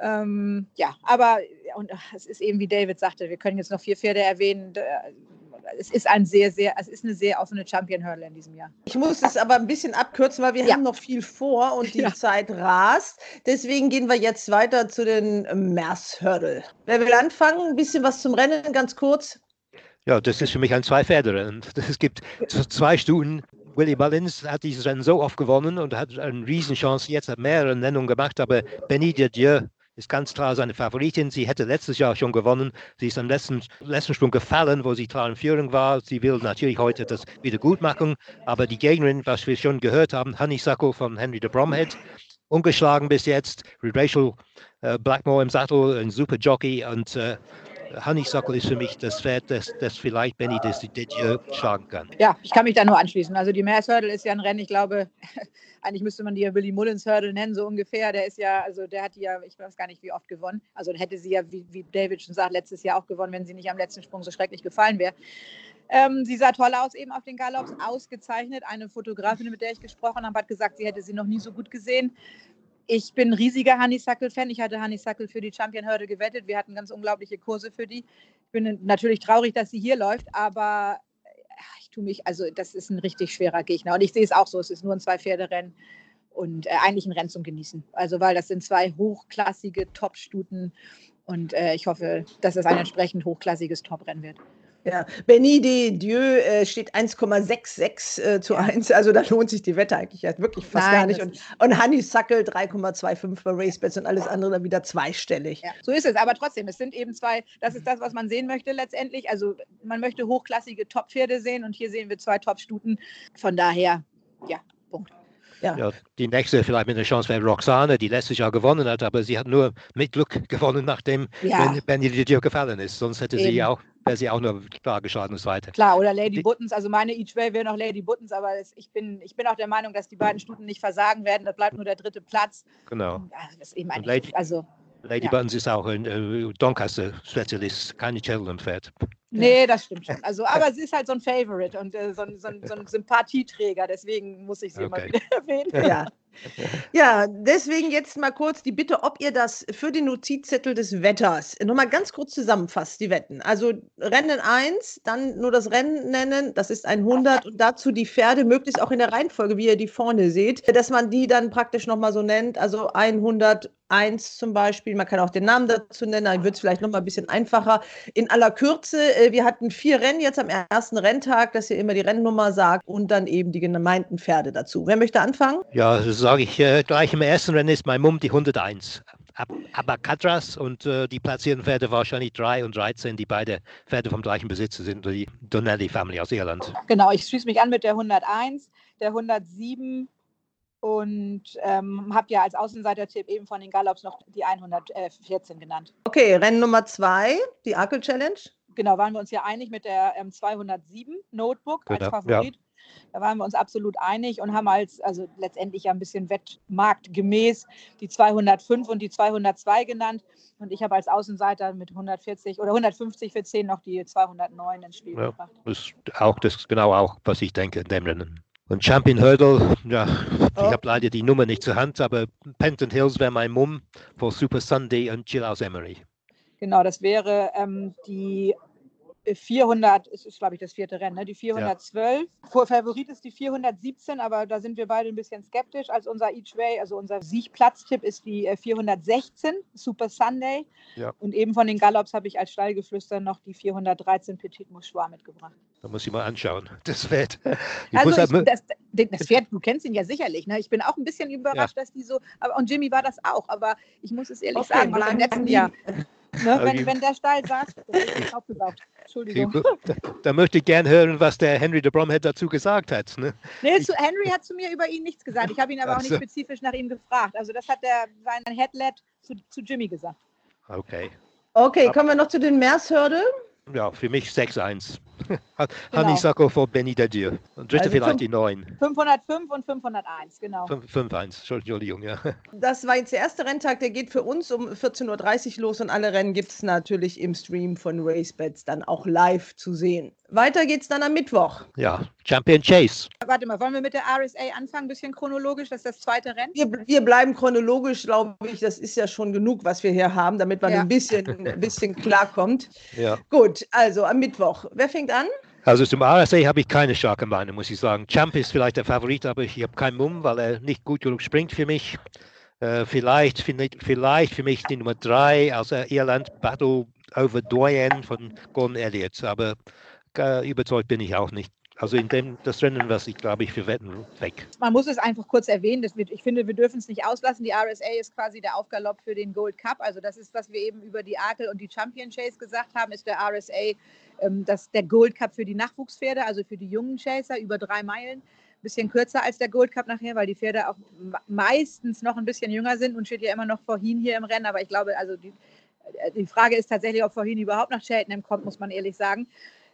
Ähm, ja, aber und es ist eben, wie David sagte, wir können jetzt noch vier Pferde erwähnen. Es ist ein sehr, sehr, es ist eine sehr offene Champion Hurdle in diesem Jahr. Ich muss es aber ein bisschen abkürzen, weil wir ja. haben noch viel vor und die ja. Zeit rast. Deswegen gehen wir jetzt weiter zu den Mers Hurdle. Wer will anfangen? Ein bisschen was zum Rennen, ganz kurz. Ja, das ist für mich ein Zwei-Pferde-Rennen. [LAUGHS] Es gibt zwei Stunden Willie Mullins hat dieses Rennen so oft gewonnen und hat eine Riesenchance. Jetzt hat mehrere Nennungen gemacht, aber Benny de Dieu ist ganz klar seine Favoritin. Sie hätte letztes Jahr schon gewonnen. Sie ist am letzten, letzten Sprung gefallen, wo sie klar in Führung war. Sie will natürlich heute das wieder gut machen. Aber die Gegnerin, was wir schon gehört haben, Honeysuckle von Henry de Bromhead, ungeschlagen bis jetzt. Rachel äh, Blackmore im Sattel, ein super Jockey und äh, Honeysuckle ist für mich das Pferd, das, das vielleicht Benny Didier schlagen kann. Ja, ich kann mich da nur anschließen. Also die Mares Hurdle ist ja ein Rennen, ich glaube, [LAUGHS] eigentlich müsste man die ja Willy Mullins Hurdle nennen, so ungefähr. Der ist ja, also der hat die ja, ich weiß gar nicht, wie oft gewonnen. Also hätte sie ja, wie, wie David schon sagt, letztes Jahr auch gewonnen, wenn sie nicht am letzten Sprung so schrecklich gefallen wäre. Ähm, sie sah toll aus eben auf den Galops, ausgezeichnet. Eine Fotografin, mit der ich gesprochen habe, hat gesagt, sie hätte sie noch nie so gut gesehen. Ich bin ein riesiger Honeysuckle-Fan. Ich hatte Honeysuckle für die Champion-Hürde gewettet. Wir hatten ganz unglaubliche Kurse für die. Ich bin natürlich traurig, dass sie hier läuft, aber ich tue mich, also das ist ein richtig schwerer Gegner. Und ich sehe es auch so, es ist nur ein Zwei-Pferde-Rennen und äh, eigentlich ein Rennen zum Genießen. Also weil das sind zwei hochklassige Top-Stuten und äh, ich hoffe, dass es ein entsprechend hochklassiges Top-Rennen wird. Ja, Benny de Dieu äh, steht 1,66 äh, zu 1, also da lohnt sich die Wette eigentlich ja wirklich fast Nein, gar nicht. Und, und Honeysuckle 3,25 bei RaceBets und alles andere dann wieder zweistellig. Ja, so ist es. Aber trotzdem, es sind eben zwei, das ist das, was man sehen möchte letztendlich. Also man möchte hochklassige Top-Pferde sehen und hier sehen wir zwei Top-Stuten. Von daher, ja, Punkt. Ja. Ja, die nächste vielleicht mit einer Chance wäre Roxane, die letztes Jahr gewonnen hat, aber sie hat nur mit Glück gewonnen, nachdem Ja. Ben- Benny Didier gefallen ist. Sonst hätte sie Eben. auch, wäre sie auch nur klar geschlagen und zweite. Klar, oder Lady Die- Buttons. Also meine Each Way wäre noch Lady Buttons, aber es, ich, bin, ich bin auch der Meinung, dass die beiden Stuten nicht versagen werden. Da bleibt nur der dritte Platz. Genau. Und, ah, Das ist eben Lady- also, Lady Ja. Buttons ist auch ein äh, Doncaster-Spezialist, keine Cheltenham-Pferd. nee, das stimmt schon. Also, aber sie ist halt so ein Favorite und äh, so, ein, so, ein, so ein [LAUGHS] Sympathieträger. Deswegen muss ich sie immer Okay. wieder [LAUGHS] erwähnen. Ja. [LAUGHS] ja, deswegen jetzt mal kurz die Bitte, ob ihr das für den Notizzettel des Wetters nochmal ganz kurz zusammenfasst, die Wetten. Also Rennen 1, dann nur das Rennen nennen, das ist ein 100 und dazu die Pferde, möglichst auch in der Reihenfolge, wie ihr die vorne seht, dass man die dann praktisch nochmal so nennt, also 101 zum Beispiel, man kann auch den Namen dazu nennen, dann wird es vielleicht nochmal ein bisschen einfacher. In aller Kürze, äh, wir hatten vier Rennen jetzt am ersten Renntag, dass ihr immer die Rennnummer sagt und dann eben die gemeinten Pferde dazu. Wer möchte anfangen? Ja, das sage ich äh, gleich im ersten Rennen ist mein Mumm die 101. Ab Abacatras und äh, die platzierten Pferde wahrscheinlich 3 und 13, die beide Pferde vom gleichen Besitzer sind, die Donnelly Family aus Irland. Genau, ich schließe mich an mit der 101, der 107 und ähm, habe ja als Außenseiter-Tipp eben von den Gallops noch die 114 genannt. Okay, Rennen Nummer zwei, die Akel Challenge. Genau, waren wir uns ja einig mit der ähm, 207 Notebook als Genau, ja. Favorit. Da waren wir uns absolut einig und haben als, also letztendlich ja ein bisschen wettmarktgemäß die 205 und die 202 genannt. Und ich habe als Außenseiter mit 140 oder 150 für 10 noch die 209 ins Spiel Ja. gebracht. Das ist auch das ist genau auch, was ich denke in dem Rennen. Und Champion Hurdle, ja, ich habe leider die Nummer nicht zur Hand, aber Penton Hills wäre mein Mumm vor Super Sunday und Jill aus Emery. Genau, das wäre ähm, die 400, es ist glaube ich das vierte Rennen, ne? die 412. Vor Favorit ist die 417, aber da sind wir beide ein bisschen skeptisch. Als unser Each Way, also unser Siegplatztipp ist die äh, 416, Super Sunday. Ja. Und eben von den Gallops habe ich als Stallgeflüster noch die 413 Petit Mouchoir mitgebracht. Da muss ich mal anschauen. [LAUGHS] Das Pferd. Ich muss Also halt, ich, das, den- das Pferd, du kennst ihn ja sicherlich. Ne? Ich bin auch ein bisschen überrascht, dass die so, aber, und Jimmy war das auch, aber ich muss es ehrlich sagen, was im letzten Jahr, ne, Okay. wenn, wenn der Stall sagt, das ist nicht aufgebaut. Entschuldigung. da, da möchte ich gern hören, was der Henry de Bromhead dazu gesagt hat. Ne? Nee, zu Henry hat zu mir über ihn nichts gesagt. Ich habe ihn aber Ach auch nicht so. spezifisch nach ihm gefragt. Also das hat der sein Headlet zu, zu Jimmy gesagt. Okay. Okay, kommen wir noch zu den Meershürde. Ja, für mich 6-1. [LAUGHS] Genau. Honeysuckle vor Benny Dadier. Und dritte Also vielleicht fünf- die 9. 505 und 501, genau. 5-1. Entschuldigung, ja. [LAUGHS] Das war jetzt der erste Renntag, der geht für uns um 14.30 Uhr los und alle Rennen gibt es natürlich im Stream von RaceBets dann auch live zu sehen. Weiter geht's dann am Mittwoch. Ja, Champion Chase. Warte mal, wollen wir mit der RSA anfangen? Ein bisschen chronologisch, das ist das zweite Rennen. Wir, wir bleiben chronologisch, glaube ich. Das ist ja schon genug, was wir hier haben, damit man Ja. ein bisschen, ein bisschen klarkommt. Ja. Gut, also am Mittwoch. Wer fängt an? Also zum RSA habe ich keine starke Meinung, muss ich sagen. Champ ist vielleicht der Favorit, aber ich habe keinen Mumm, weil er nicht gut genug springt für mich. Äh, vielleicht, vielleicht für mich die Nummer 3 aus der Irland Battle over Doyen von Gordon Elliott, aber äh, überzeugt bin ich auch nicht. Also in dem das Rennen, was ich glaube ich für Wetten weg. Man muss es einfach kurz erwähnen. Wird, ich finde, wir dürfen es nicht auslassen. Die RSA ist quasi der Aufgalopp für den Gold Cup. Also das ist, was wir eben über die Arkel und die Champion Chase gesagt haben, ist der RSA ähm, das, der Gold Cup für die Nachwuchspferde, also für die jungen Chaser über drei Meilen bisschen kürzer als der Gold Cup nachher, weil die Pferde auch meistens noch ein bisschen jünger sind und steht ja immer noch vorhin hier im Rennen. Aber ich glaube, also die, äh, die Frage ist tatsächlich, ob vorhin überhaupt nach Cheltenham kommt, muss man ehrlich sagen.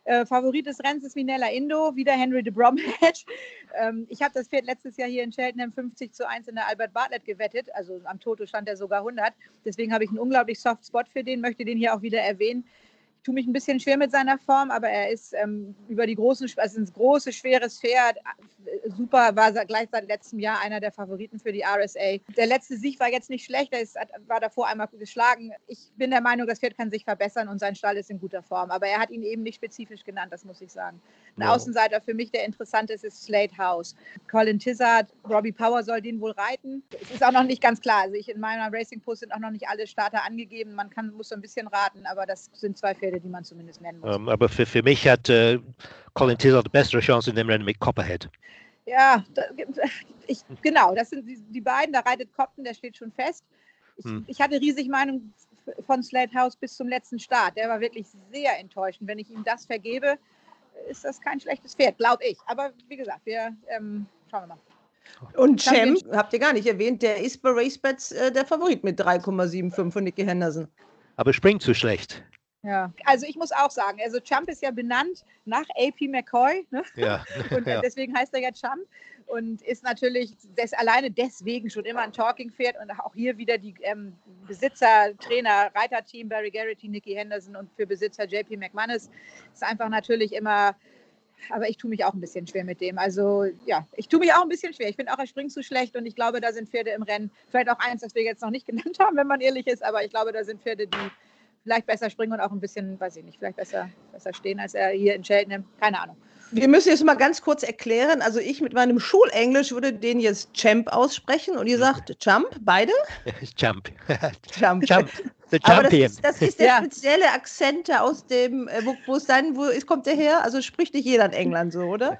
Äh, Favorit des Rennens ist Minella Indo, wieder Henry de Bromhead. [LAUGHS] Ähm, ich habe das Pferd letztes Jahr hier in Cheltenham 50 zu 1 in der Albert Bartlett gewettet. Also am Toto stand er sogar 100. Deswegen habe ich einen unglaublich soft Spot für den, möchte den hier auch wieder erwähnen tue mich ein bisschen schwer mit seiner Form, aber er ist ähm, über die großen, also ein großes, schweres Pferd, äh, super, war gleich seit letztem Jahr einer der Favoriten für die RSA. Der letzte Sieg war jetzt nicht schlecht, er ist, war davor einmal geschlagen. Ich bin der Meinung, das Pferd kann sich verbessern und sein Stall ist in guter Form, aber er hat ihn eben nicht spezifisch genannt, das muss ich sagen. Ein ja. Außenseiter für mich, der interessant ist, ist Slade House. Colin Tizard, Robbie Power soll den wohl reiten. Es ist auch noch nicht ganz klar, also ich in meiner Racing Post sind auch noch nicht alle Starter angegeben, man kann, muss so ein bisschen raten, aber das sind zwei Pferde, Pferde, die man zumindest nennen muss. Um, ähm, aber für, für mich hat äh, Colin Tizard die bessere Chance in dem Rennen mit Copperhead. Ja, da, [LAUGHS] ich, genau, das sind die, die, beiden. Da reitet Copton, der steht schon fest. Ich, hm. ich hatte riesig Meinung von Slate House bis zum letzten Start. Der war wirklich sehr enttäuschend. Wenn ich ihm das vergebe, ist das kein schlechtes Pferd, glaube ich. Aber wie gesagt, wir ähm, schauen wir mal. Und Champ, habt ihr gar nicht erwähnt, der ist bei RaceBets äh, der Favorit mit 3,75 von Nicky Henderson. Aber springt zu schlecht. Ja, also ich muss auch sagen, also Chump ist ja benannt nach AP McCoy. Ne? Ja. [LAUGHS] Und ja. deswegen heißt er ja Chump und ist natürlich des, alleine deswegen schon immer ein Talking-Pferd und auch hier wieder die ähm, Besitzer, Trainer, Reiterteam Barry Garrity, Nicky Henderson und für Besitzer JP McManus ist einfach natürlich immer aber ich tue mich auch ein bisschen schwer mit dem. Also ja, ich tue mich auch ein bisschen schwer. Ich finde auch, er springt zu schlecht und ich glaube, da sind Pferde im Rennen. Vielleicht auch eins, das wir jetzt noch nicht genannt [LAUGHS] haben, wenn man ehrlich ist, aber ich glaube, da sind Pferde, die vielleicht besser springen und auch ein bisschen, weiß ich nicht, vielleicht besser, besser stehen als er hier in Cheltenham. Keine Ahnung. Wir müssen jetzt mal ganz kurz erklären. Also ich mit meinem Schulenglisch würde den jetzt Champ aussprechen und ihr sagt Jump, beide? Jump. Jump. Jump. The Champion. Aber das ist, das ist der ja. spezielle Akzent aus dem, äh, wo, wo ist dann, wo ist, kommt der her? Also spricht nicht jeder in England so, oder?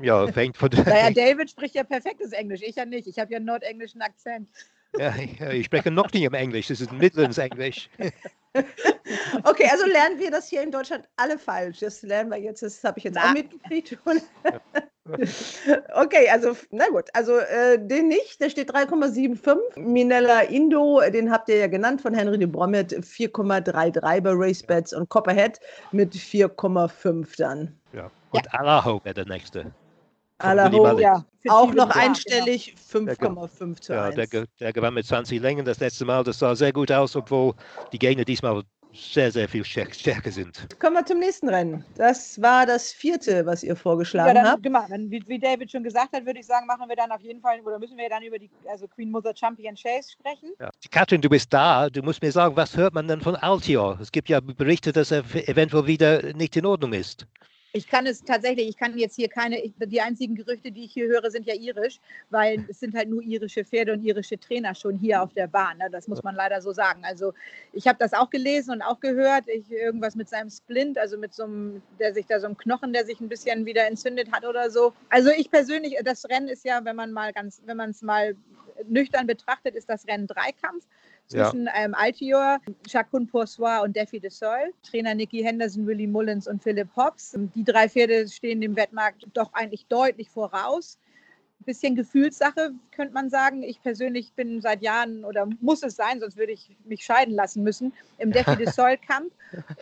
Ja, fängt von der. Naja, David spricht ja perfektes Englisch, ich ja nicht. Ich habe ja einen nordenglischen Akzent. Ja, ich spreche noch nicht im Englisch, das ist Midlands Englisch. [LAUGHS] Okay, also lernen wir das hier in Deutschland alle falsch. Das lernen wir jetzt, das habe ich jetzt na. auch mitgekriegt. [LAUGHS] [LAUGHS] okay, also, na gut, also äh, den nicht, der steht 3,75. Minella Indo, den habt ihr ja genannt von Henry de Brommet, 4,33 bei RaceBets und Copperhead mit 4,5 dann. Ja, und ja. Alaho wäre der nächste. Alaho, ja. Auch noch einstellig, 5,5 zu 1. Ja, der, der gewann mit 20 Längen das letzte Mal. Das sah sehr gut aus, obwohl die Gegner diesmal sehr, sehr viel stärker sind. Kommen wir zum nächsten Rennen. Das war das vierte, was ihr vorgeschlagen ja, dann, habt. Genau, wie, wie, David schon gesagt hat, würde ich sagen, machen wir dann auf jeden Fall, oder müssen wir dann über die also Queen Mother Champion Chase sprechen. Ja. Katrin, du bist da. Du musst mir sagen, was hört man denn von Altior? Es gibt ja Berichte, dass er eventuell wieder nicht in Ordnung ist. Ich kann es tatsächlich, ich kann jetzt hier keine, die einzigen Gerüchte, die ich hier höre, sind ja irisch, weil es sind halt nur irische Pferde und irische Trainer schon hier auf der Bahn. Ne? Das muss man leider so sagen. Also ich habe das auch gelesen und auch gehört, ich, irgendwas mit seinem Splint, also mit so einem, der sich da so einem Knochen, der sich ein bisschen wieder entzündet hat oder so. Also ich persönlich, das Rennen ist ja, wenn man mal ganz, wenn man es mal nüchtern betrachtet, ist das Rennen Dreikampf zwischen ja. ähm, Altior, Chacun Poursoir und Daffy de Sol. Trainer Nicky Henderson, Willie Mullins und Philipp Hobbs. Die drei Pferde stehen dem Wettmarkt doch eigentlich deutlich voraus. Ein bisschen Gefühlssache, könnte man sagen. Ich persönlich bin seit Jahren oder muss es sein, sonst würde ich mich scheiden lassen müssen, im Daffy de [LAUGHS] Sol Kampf.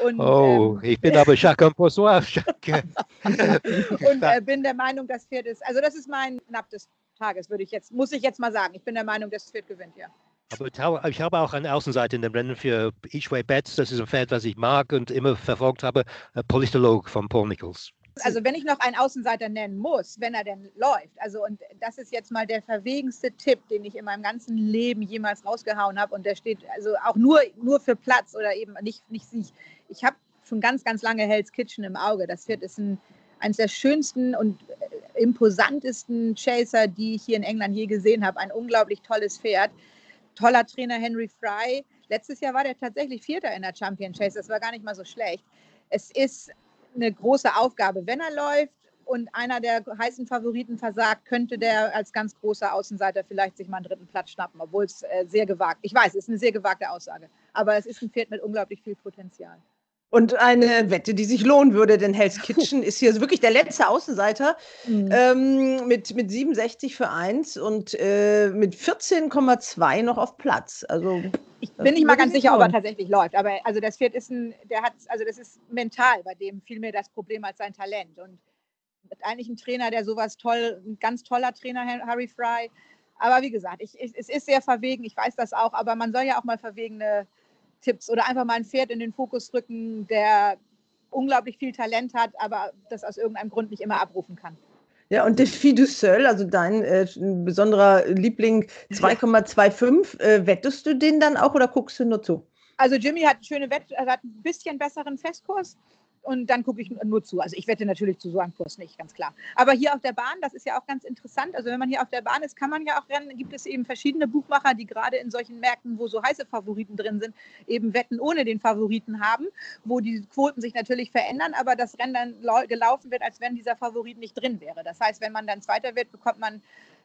Und, oh, ähm, ich bin aber Chacun Poursoir. [LAUGHS] und äh, bin der Meinung, das Pferd ist, also das ist mein Knapp des Tages, würde ich jetzt, muss ich jetzt mal sagen. Ich bin der Meinung, das Pferd gewinnt, ja. Aber ich habe auch eine Außenseite in dem Rennen für Each Way Bets. Das ist ein Pferd, was ich mag und immer verfolgt habe. Politolog von Paul Nichols. Also wenn ich noch einen Außenseiter nennen muss, wenn er denn läuft, also und das ist jetzt mal der verwegenste Tipp, den ich in meinem ganzen Leben jemals rausgehauen habe und der steht also auch nur, nur für Platz oder eben nicht, nicht Sieg. Ich habe schon ganz, ganz lange Hell's Kitchen im Auge. Das Pferd ist ein, eines der schönsten und imposantesten Chaser, die ich hier in England je gesehen habe. Ein unglaublich tolles Pferd toller Trainer Henry Fry. Letztes Jahr war der tatsächlich Vierter in der Champion Chase. Das war gar nicht mal so schlecht. Es ist eine große Aufgabe. Wenn er läuft, und einer der heißen Favoriten versagt, könnte der als ganz großer Außenseiter vielleicht sich mal einen dritten Platz schnappen, obwohl es äh, sehr gewagt, ich weiß, es ist eine sehr gewagte Aussage, aber es ist ein Pferd mit unglaublich viel Potenzial. Und eine Wette, die sich lohnen würde, denn Hell's [LAUGHS] Kitchen ist hier wirklich der letzte Außenseiter mhm. ähm, mit, mit 67 für 1 und äh, mit 14,2 noch auf Platz. Also ich bin nicht mal ganz sicher, ob er tatsächlich läuft. Aber also das Pferd ist ein, der hat, also das ist mental bei dem viel mehr das Problem als sein Talent. Und eigentlich ein Trainer, der sowas toll, ein ganz toller Trainer, Harry Fry. Aber wie gesagt, ich, ich, es ist sehr verwegen, ich weiß das auch, aber man soll ja auch mal verwegene Tipps oder einfach mal ein Pferd in den Fokus rücken, der unglaublich viel Talent hat, aber das aus irgendeinem Grund nicht immer abrufen kann. Ja, und Defi du Seul, also dein äh, besonderer Liebling 2,25, äh, wettest du den dann auch oder guckst du nur zu? Also Jimmy hat schöne Wett, hat ein bisschen besseren Festkurs und dann gucke ich nur zu. Also ich wette natürlich zu so einem Kurs nicht, ganz klar. Aber hier auf der Bahn, das ist ja auch ganz interessant. Also wenn man hier auf der Bahn ist, kann man ja auch rennen. Gibt es eben verschiedene Buchmacher, die gerade in solchen Märkten, wo so heiße Favoriten drin sind, eben Wetten ohne den Favoriten haben, wo die Quoten sich natürlich verändern, aber das Rennen dann gelaufen wird, als wenn dieser Favorit nicht drin wäre. Das heißt, wenn man dann Zweiter wird, bekommt man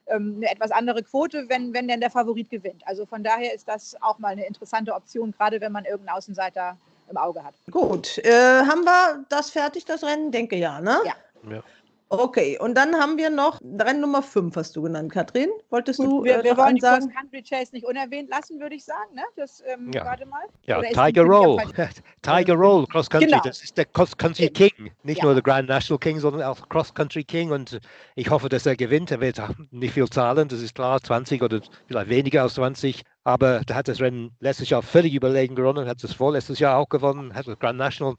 ähm, eine etwas andere Quote, wenn, wenn denn der Favorit gewinnt. Also von daher ist das auch mal eine interessante Option, gerade wenn man irgendeinen Außenseiter im Auge hat. Gut, äh, haben wir das fertig, das Rennen? Denke ja, ne? Ja. ja. Okay, und dann haben wir noch Rennen Nummer 5, hast du genannt, Katrin. Wolltest Gut, du wir, äh, wir wollen sagen? Cross Country Chase nicht unerwähnt lassen, würde ich sagen. Ne? Das, ähm, ja. warte mal. Ja, Tiger Roll. [LAUGHS] Tiger Roll, Cross Country. Genau. Das ist der Cross Country King. Nicht ja. nur der Grand National King, sondern auch Cross Country King. Und ich hoffe, dass er gewinnt. Er wird nicht viel zahlen, das ist klar, 20 oder vielleicht weniger als 20. Aber der hat das Rennen letztes Jahr völlig überlegen gewonnen, hat es vorletztes Jahr auch gewonnen, hat das Grand National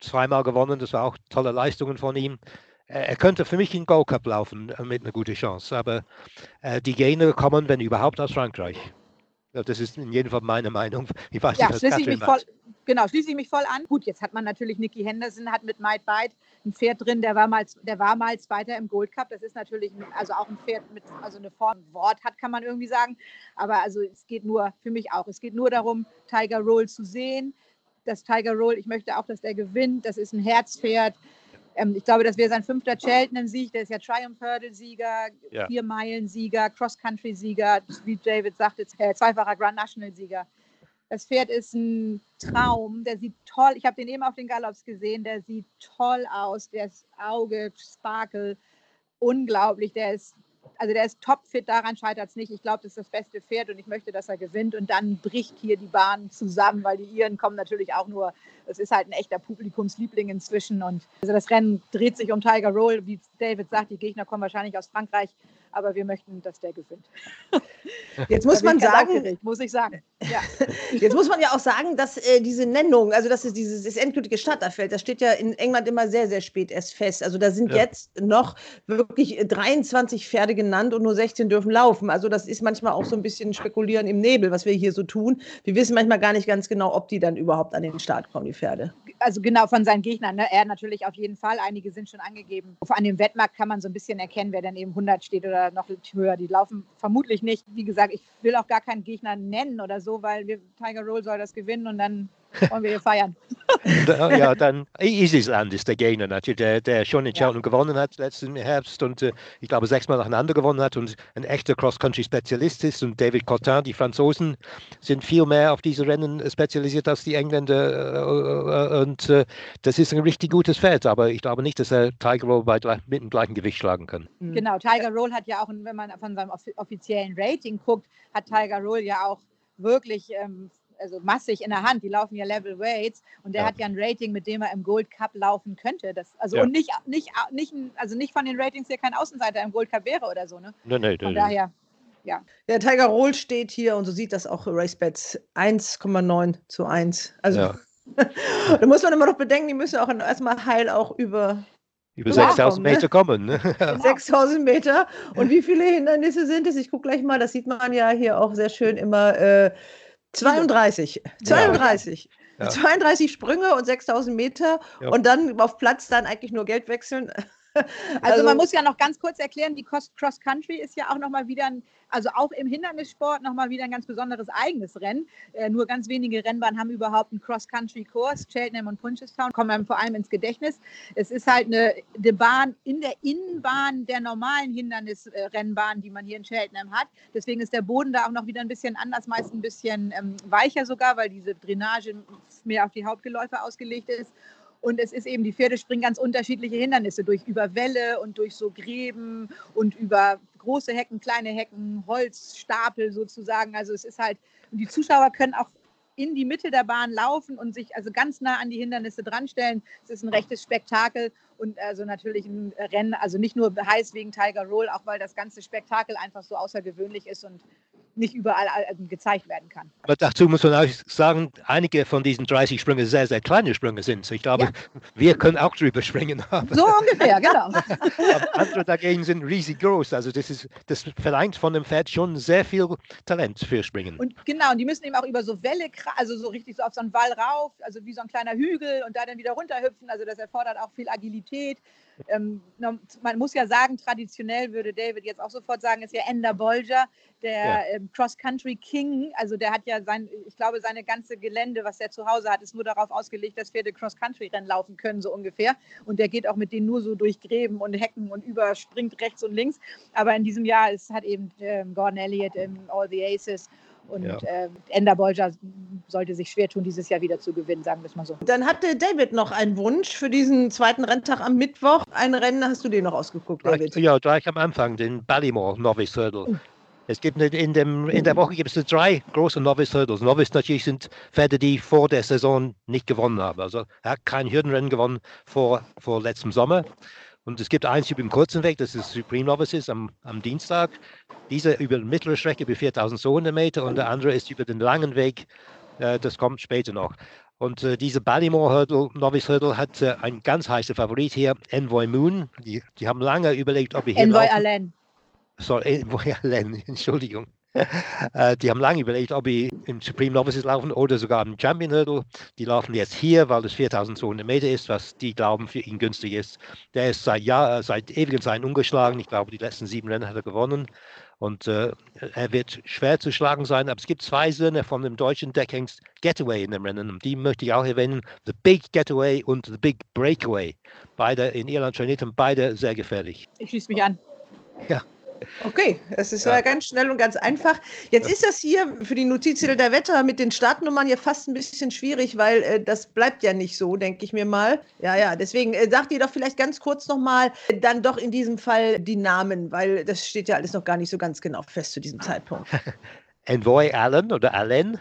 zweimal gewonnen. Das war auch tolle Leistungen von ihm er könnte für mich in Gold Cup laufen äh, mit einer guten Chance. Aber äh, die Gene kommen, wenn überhaupt, aus Frankreich. Das ist in jedem Fall meine Meinung. Ich weiß ja, nicht, schließe ich mich voll, genau, schließe ich mich voll an. Gut, jetzt hat man natürlich Nicky Henderson, hat mit Might Bite ein Pferd drin, der war mal, der war mal Zweiter im Gold Cup. Das ist natürlich also auch ein Pferd mit, also eine Form, Wort hat, kann man irgendwie sagen. Aber also es geht nur, für mich auch, es geht nur darum, Tiger Roll zu sehen. Das Tiger Roll, ich möchte auch, dass der gewinnt. Das ist ein Herzpferd. Ähm, ich glaube, das wäre sein fünfter Cheltenham-Sieg. Der ist ja Triumph-Hurdle-Sieger, ja. Vier-Meilen-Sieger, Cross-Country-Sieger, wie David sagte, äh, zweifacher Grand National-Sieger. Das Pferd ist ein Traum. Der sieht toll. Ich habe den eben auf den Galops gesehen. Der sieht toll aus. Der ist Auge, Sparkle, unglaublich. Der ist also der ist topfit, daran scheitert es nicht. Ich glaube, das ist das beste Pferd und ich möchte, dass er gewinnt. Und dann bricht hier die Bahn zusammen, weil die Iren kommen natürlich auch nur, es ist halt ein echter Publikumsliebling inzwischen. Und also das Rennen dreht sich um Tiger Roll. Wie David sagt, die Gegner kommen wahrscheinlich aus Frankreich aber wir möchten, dass der gewinnt. [LAUGHS] Jetzt muss man sagen, muss ich sagen. Ja. [LAUGHS] Jetzt muss man ja auch sagen, dass äh, diese Nennung, also dass es dieses das endgültige Starterfeld, das steht ja in England immer sehr, sehr spät erst fest. Also da sind ja. jetzt noch wirklich 23 Pferde genannt und nur 16 dürfen laufen. Also das ist manchmal auch so ein bisschen Spekulieren im Nebel, was wir hier so tun. Wir wissen manchmal gar nicht ganz genau, ob die dann überhaupt an den Start kommen, die Pferde. Also genau von seinen Gegnern. Ne? Er natürlich auf jeden Fall. Einige sind schon angegeben. An dem Wettmarkt kann man so ein bisschen erkennen, wer dann eben 100 steht oder noch höher. Die laufen vermutlich nicht. Wie gesagt, ich will auch gar keinen Gegner nennen oder so, weil wir, Tiger Roll soll das gewinnen und dann wollen wir hier feiern. [LAUGHS] ja, dann Isisland ist der Gegner natürlich, der, der schon in Cheltenham ja. gewonnen hat letzten Herbst und äh, ich glaube sechsmal nacheinander gewonnen hat und ein echter Cross-Country-Spezialist ist. Und David Cotin, die Franzosen, sind viel mehr auf diese Rennen spezialisiert als die Engländer. Äh, äh, und äh, das ist ein richtig gutes Pferd, aber ich glaube nicht, dass er Tiger Roll bei, mit dem gleichen Gewicht schlagen kann. Mhm. Genau, Tiger Roll hat ja auch, wenn man von seinem offiziellen Rating guckt, hat Tiger Roll ja auch wirklich ähm, also massig in der Hand. Die laufen ja Level Weights und der ja. hat ja ein Rating, mit dem er im Gold Cup laufen könnte. Das, also ja. und nicht, nicht, nicht, also nicht von den Ratings hier kein Außenseiter im Gold Cup wäre oder so. Ne? Nee, nee, von nee, daher. Ja. Der Tiger Roll steht hier und so sieht das auch RaceBets 1,9 zu 1. Also ja. [LAUGHS] da muss man immer noch bedenken, die müssen auch erstmal heil auch über über 6000 Meter kommen. Ne? [LAUGHS] 6000 Meter. Und wie viele Hindernisse sind es? Ich gucke gleich mal, das sieht man ja hier auch sehr schön immer. Äh, 32. 32. Ja. 32 Sprünge und 6000 Meter ja. und dann auf Platz dann eigentlich nur Geld wechseln. [LAUGHS] Also, man muss ja noch ganz kurz erklären, die Cross Cross Country ist ja auch nochmal wieder, ein, also auch im Hindernissport nochmal wieder ein ganz besonderes eigenes Rennen. Äh, nur ganz wenige Rennbahnen haben überhaupt einen Cross Country Kurs. Cheltenham und Punchestown kommen einem vor allem ins Gedächtnis. Es ist halt eine, eine Bahn in der Innenbahn der normalen Hindernisrennbahn, die man hier in Cheltenham hat. Deswegen ist der Boden da auch noch wieder ein bisschen anders, meist ein bisschen ähm, weicher sogar, weil diese Drainage mehr auf die Hauptgeläufe ausgelegt ist. Und es ist eben, die Pferde springen ganz unterschiedliche Hindernisse durch über Wälle und durch so Gräben und über große Hecken, kleine Hecken, Holzstapel sozusagen. Also es ist halt, und die Zuschauer können auch in die Mitte der Bahn laufen und sich also ganz nah an die Hindernisse dranstellen. Es ist ein rechtes Spektakel und also natürlich ein Rennen, also nicht nur heiß wegen Tiger Roll, auch weil das ganze Spektakel einfach so außergewöhnlich ist und nicht überall äh, gezeigt werden kann. Aber dazu muss man auch sagen, einige von diesen 30 Sprünge sehr, sehr kleine Sprünge sind. Ich glaube, ja. wir können auch drüber springen. [LAUGHS] so ungefähr, genau. [LAUGHS] aber andere dagegen sind riesig groß. Also das, ist, das verlangt von dem Pferd schon sehr viel Talent für Springen. Und genau, und die müssen eben auch über so Wälle, also so richtig so auf so einen Wall rauf, also wie so ein kleiner Hügel und da dann wieder runterhüpfen. Also das erfordert auch viel Agilität. Ähm, man muss ja sagen, traditionell würde David jetzt auch sofort sagen, ist ja Ender Bolger, der ja. ähm, Cross-Country King. Also der hat ja sein, ich glaube, seine ganze Gelände, was er zu Hause hat, ist nur darauf ausgelegt, dass Pferde Cross-Country-Rennen laufen können, so ungefähr. Und der geht auch mit denen nur so durch Gräben und Hecken und überspringt rechts und links. Aber in diesem Jahr ist, hat eben ähm, Gordon Elliott im All the Aces und ja. äh, Ender Bolger sollte sich schwer tun, dieses Jahr wieder zu gewinnen, sagen wir es mal so. Dann hatte David noch einen Wunsch für diesen zweiten Renntag am Mittwoch. Ein Rennen hast du dir noch ausgeguckt, David? Ja, gleich am Anfang, den Ballymore Novice Hurdle. Oh. Es gibt in, dem, in der Woche gibt es drei große Novice Hurdles. Novice natürlich sind Pferde, die vor der Saison nicht gewonnen haben. Also er hat kein Hürdenrennen gewonnen vor, vor letztem Sommer. Und es gibt eins über den kurzen Weg, das ist Supreme Novices am, am Dienstag. Dieser über die mittlere Strecke über 4200 Meter und der andere ist über den langen Weg, äh, das kommt später noch. Und äh, diese Ballymore Hurdle, Novice Hurdle, hat äh, einen ganz heißen Favorit hier, Envoy Moon. Die, die haben lange überlegt, ob wir hier. Envoy Allen. Sorry, Envoy Allen, [LAUGHS] Entschuldigung. [LAUGHS] Äh, die haben lange überlegt, ob sie im Supreme Novices laufen oder sogar im Champion Hurdle. Die laufen jetzt hier, weil es 4200 Meter ist, was die glauben für ihn günstig ist. Der ist seit, Jahr, äh, seit ewigen Zeiten ungeschlagen. Ich glaube, die letzten sieben Rennen hat er gewonnen. Und äh, er wird schwer zu schlagen sein. Aber es gibt zwei Söhne von dem deutschen Deckhengst Getaway in dem Rennen. Und die möchte ich auch erwähnen. The Big Getaway und The Big Breakaway. Beide in Irland trainiert und beide sehr gefährlich. Ich schließe mich an. Ja. Okay, es ist ja. ganz schnell und ganz einfach. Jetzt ist das hier für die Notizzettel der Wetter mit den Startnummern ja fast ein bisschen schwierig, weil äh, das bleibt ja nicht so, denke ich mir mal. Ja, ja, deswegen äh, sagt ihr doch vielleicht ganz kurz nochmal äh, dann doch in diesem Fall die Namen, weil das steht ja alles noch gar nicht so ganz genau fest zu diesem Zeitpunkt. [LAUGHS] Envoy Allen oder Allen?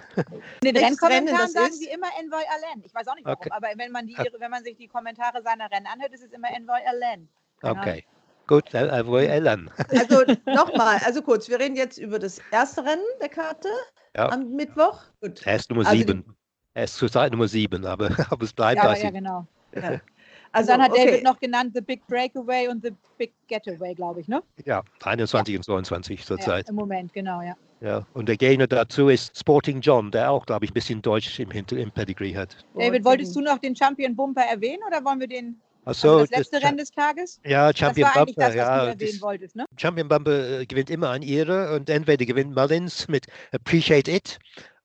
In den Rennkommentaren sagen sie immer Envoy Allen. Ich weiß auch nicht warum, okay. aber wenn man, die, wenn man sich die Kommentare seiner Rennen anhört, ist es immer Envoy Allen. Genau. Okay. Gut, Envoy Allen. Also nochmal, also kurz, wir reden jetzt über das erste Rennen der Karte ja. am Mittwoch. Gut. Er ist Nummer also sieben. Er ist zurzeit Nummer sieben, aber, [LAUGHS] aber es bleibt ja, ja, genau. Ja. [LAUGHS] Also dann hat okay. David noch genannt The Big Breakaway und The Big Getaway, glaube ich, ne? Ja, 21 ja. und 22 zurzeit. Ja, Im Moment, genau, ja. Ja, und der Gegner dazu ist Sporting John, der auch, glaube ich, ein bisschen Deutsch im, im Pedigree hat. David, wolltest du noch den Champion Bumper erwähnen oder wollen wir den also das letzte das, Rennen des Tages? Ja, Champion das war Bumper. Das, ja, erwähnen wolltest, ne? Champion Bumper äh, gewinnt immer ein Ehre und entweder gewinnt Mullins mit Appreciate It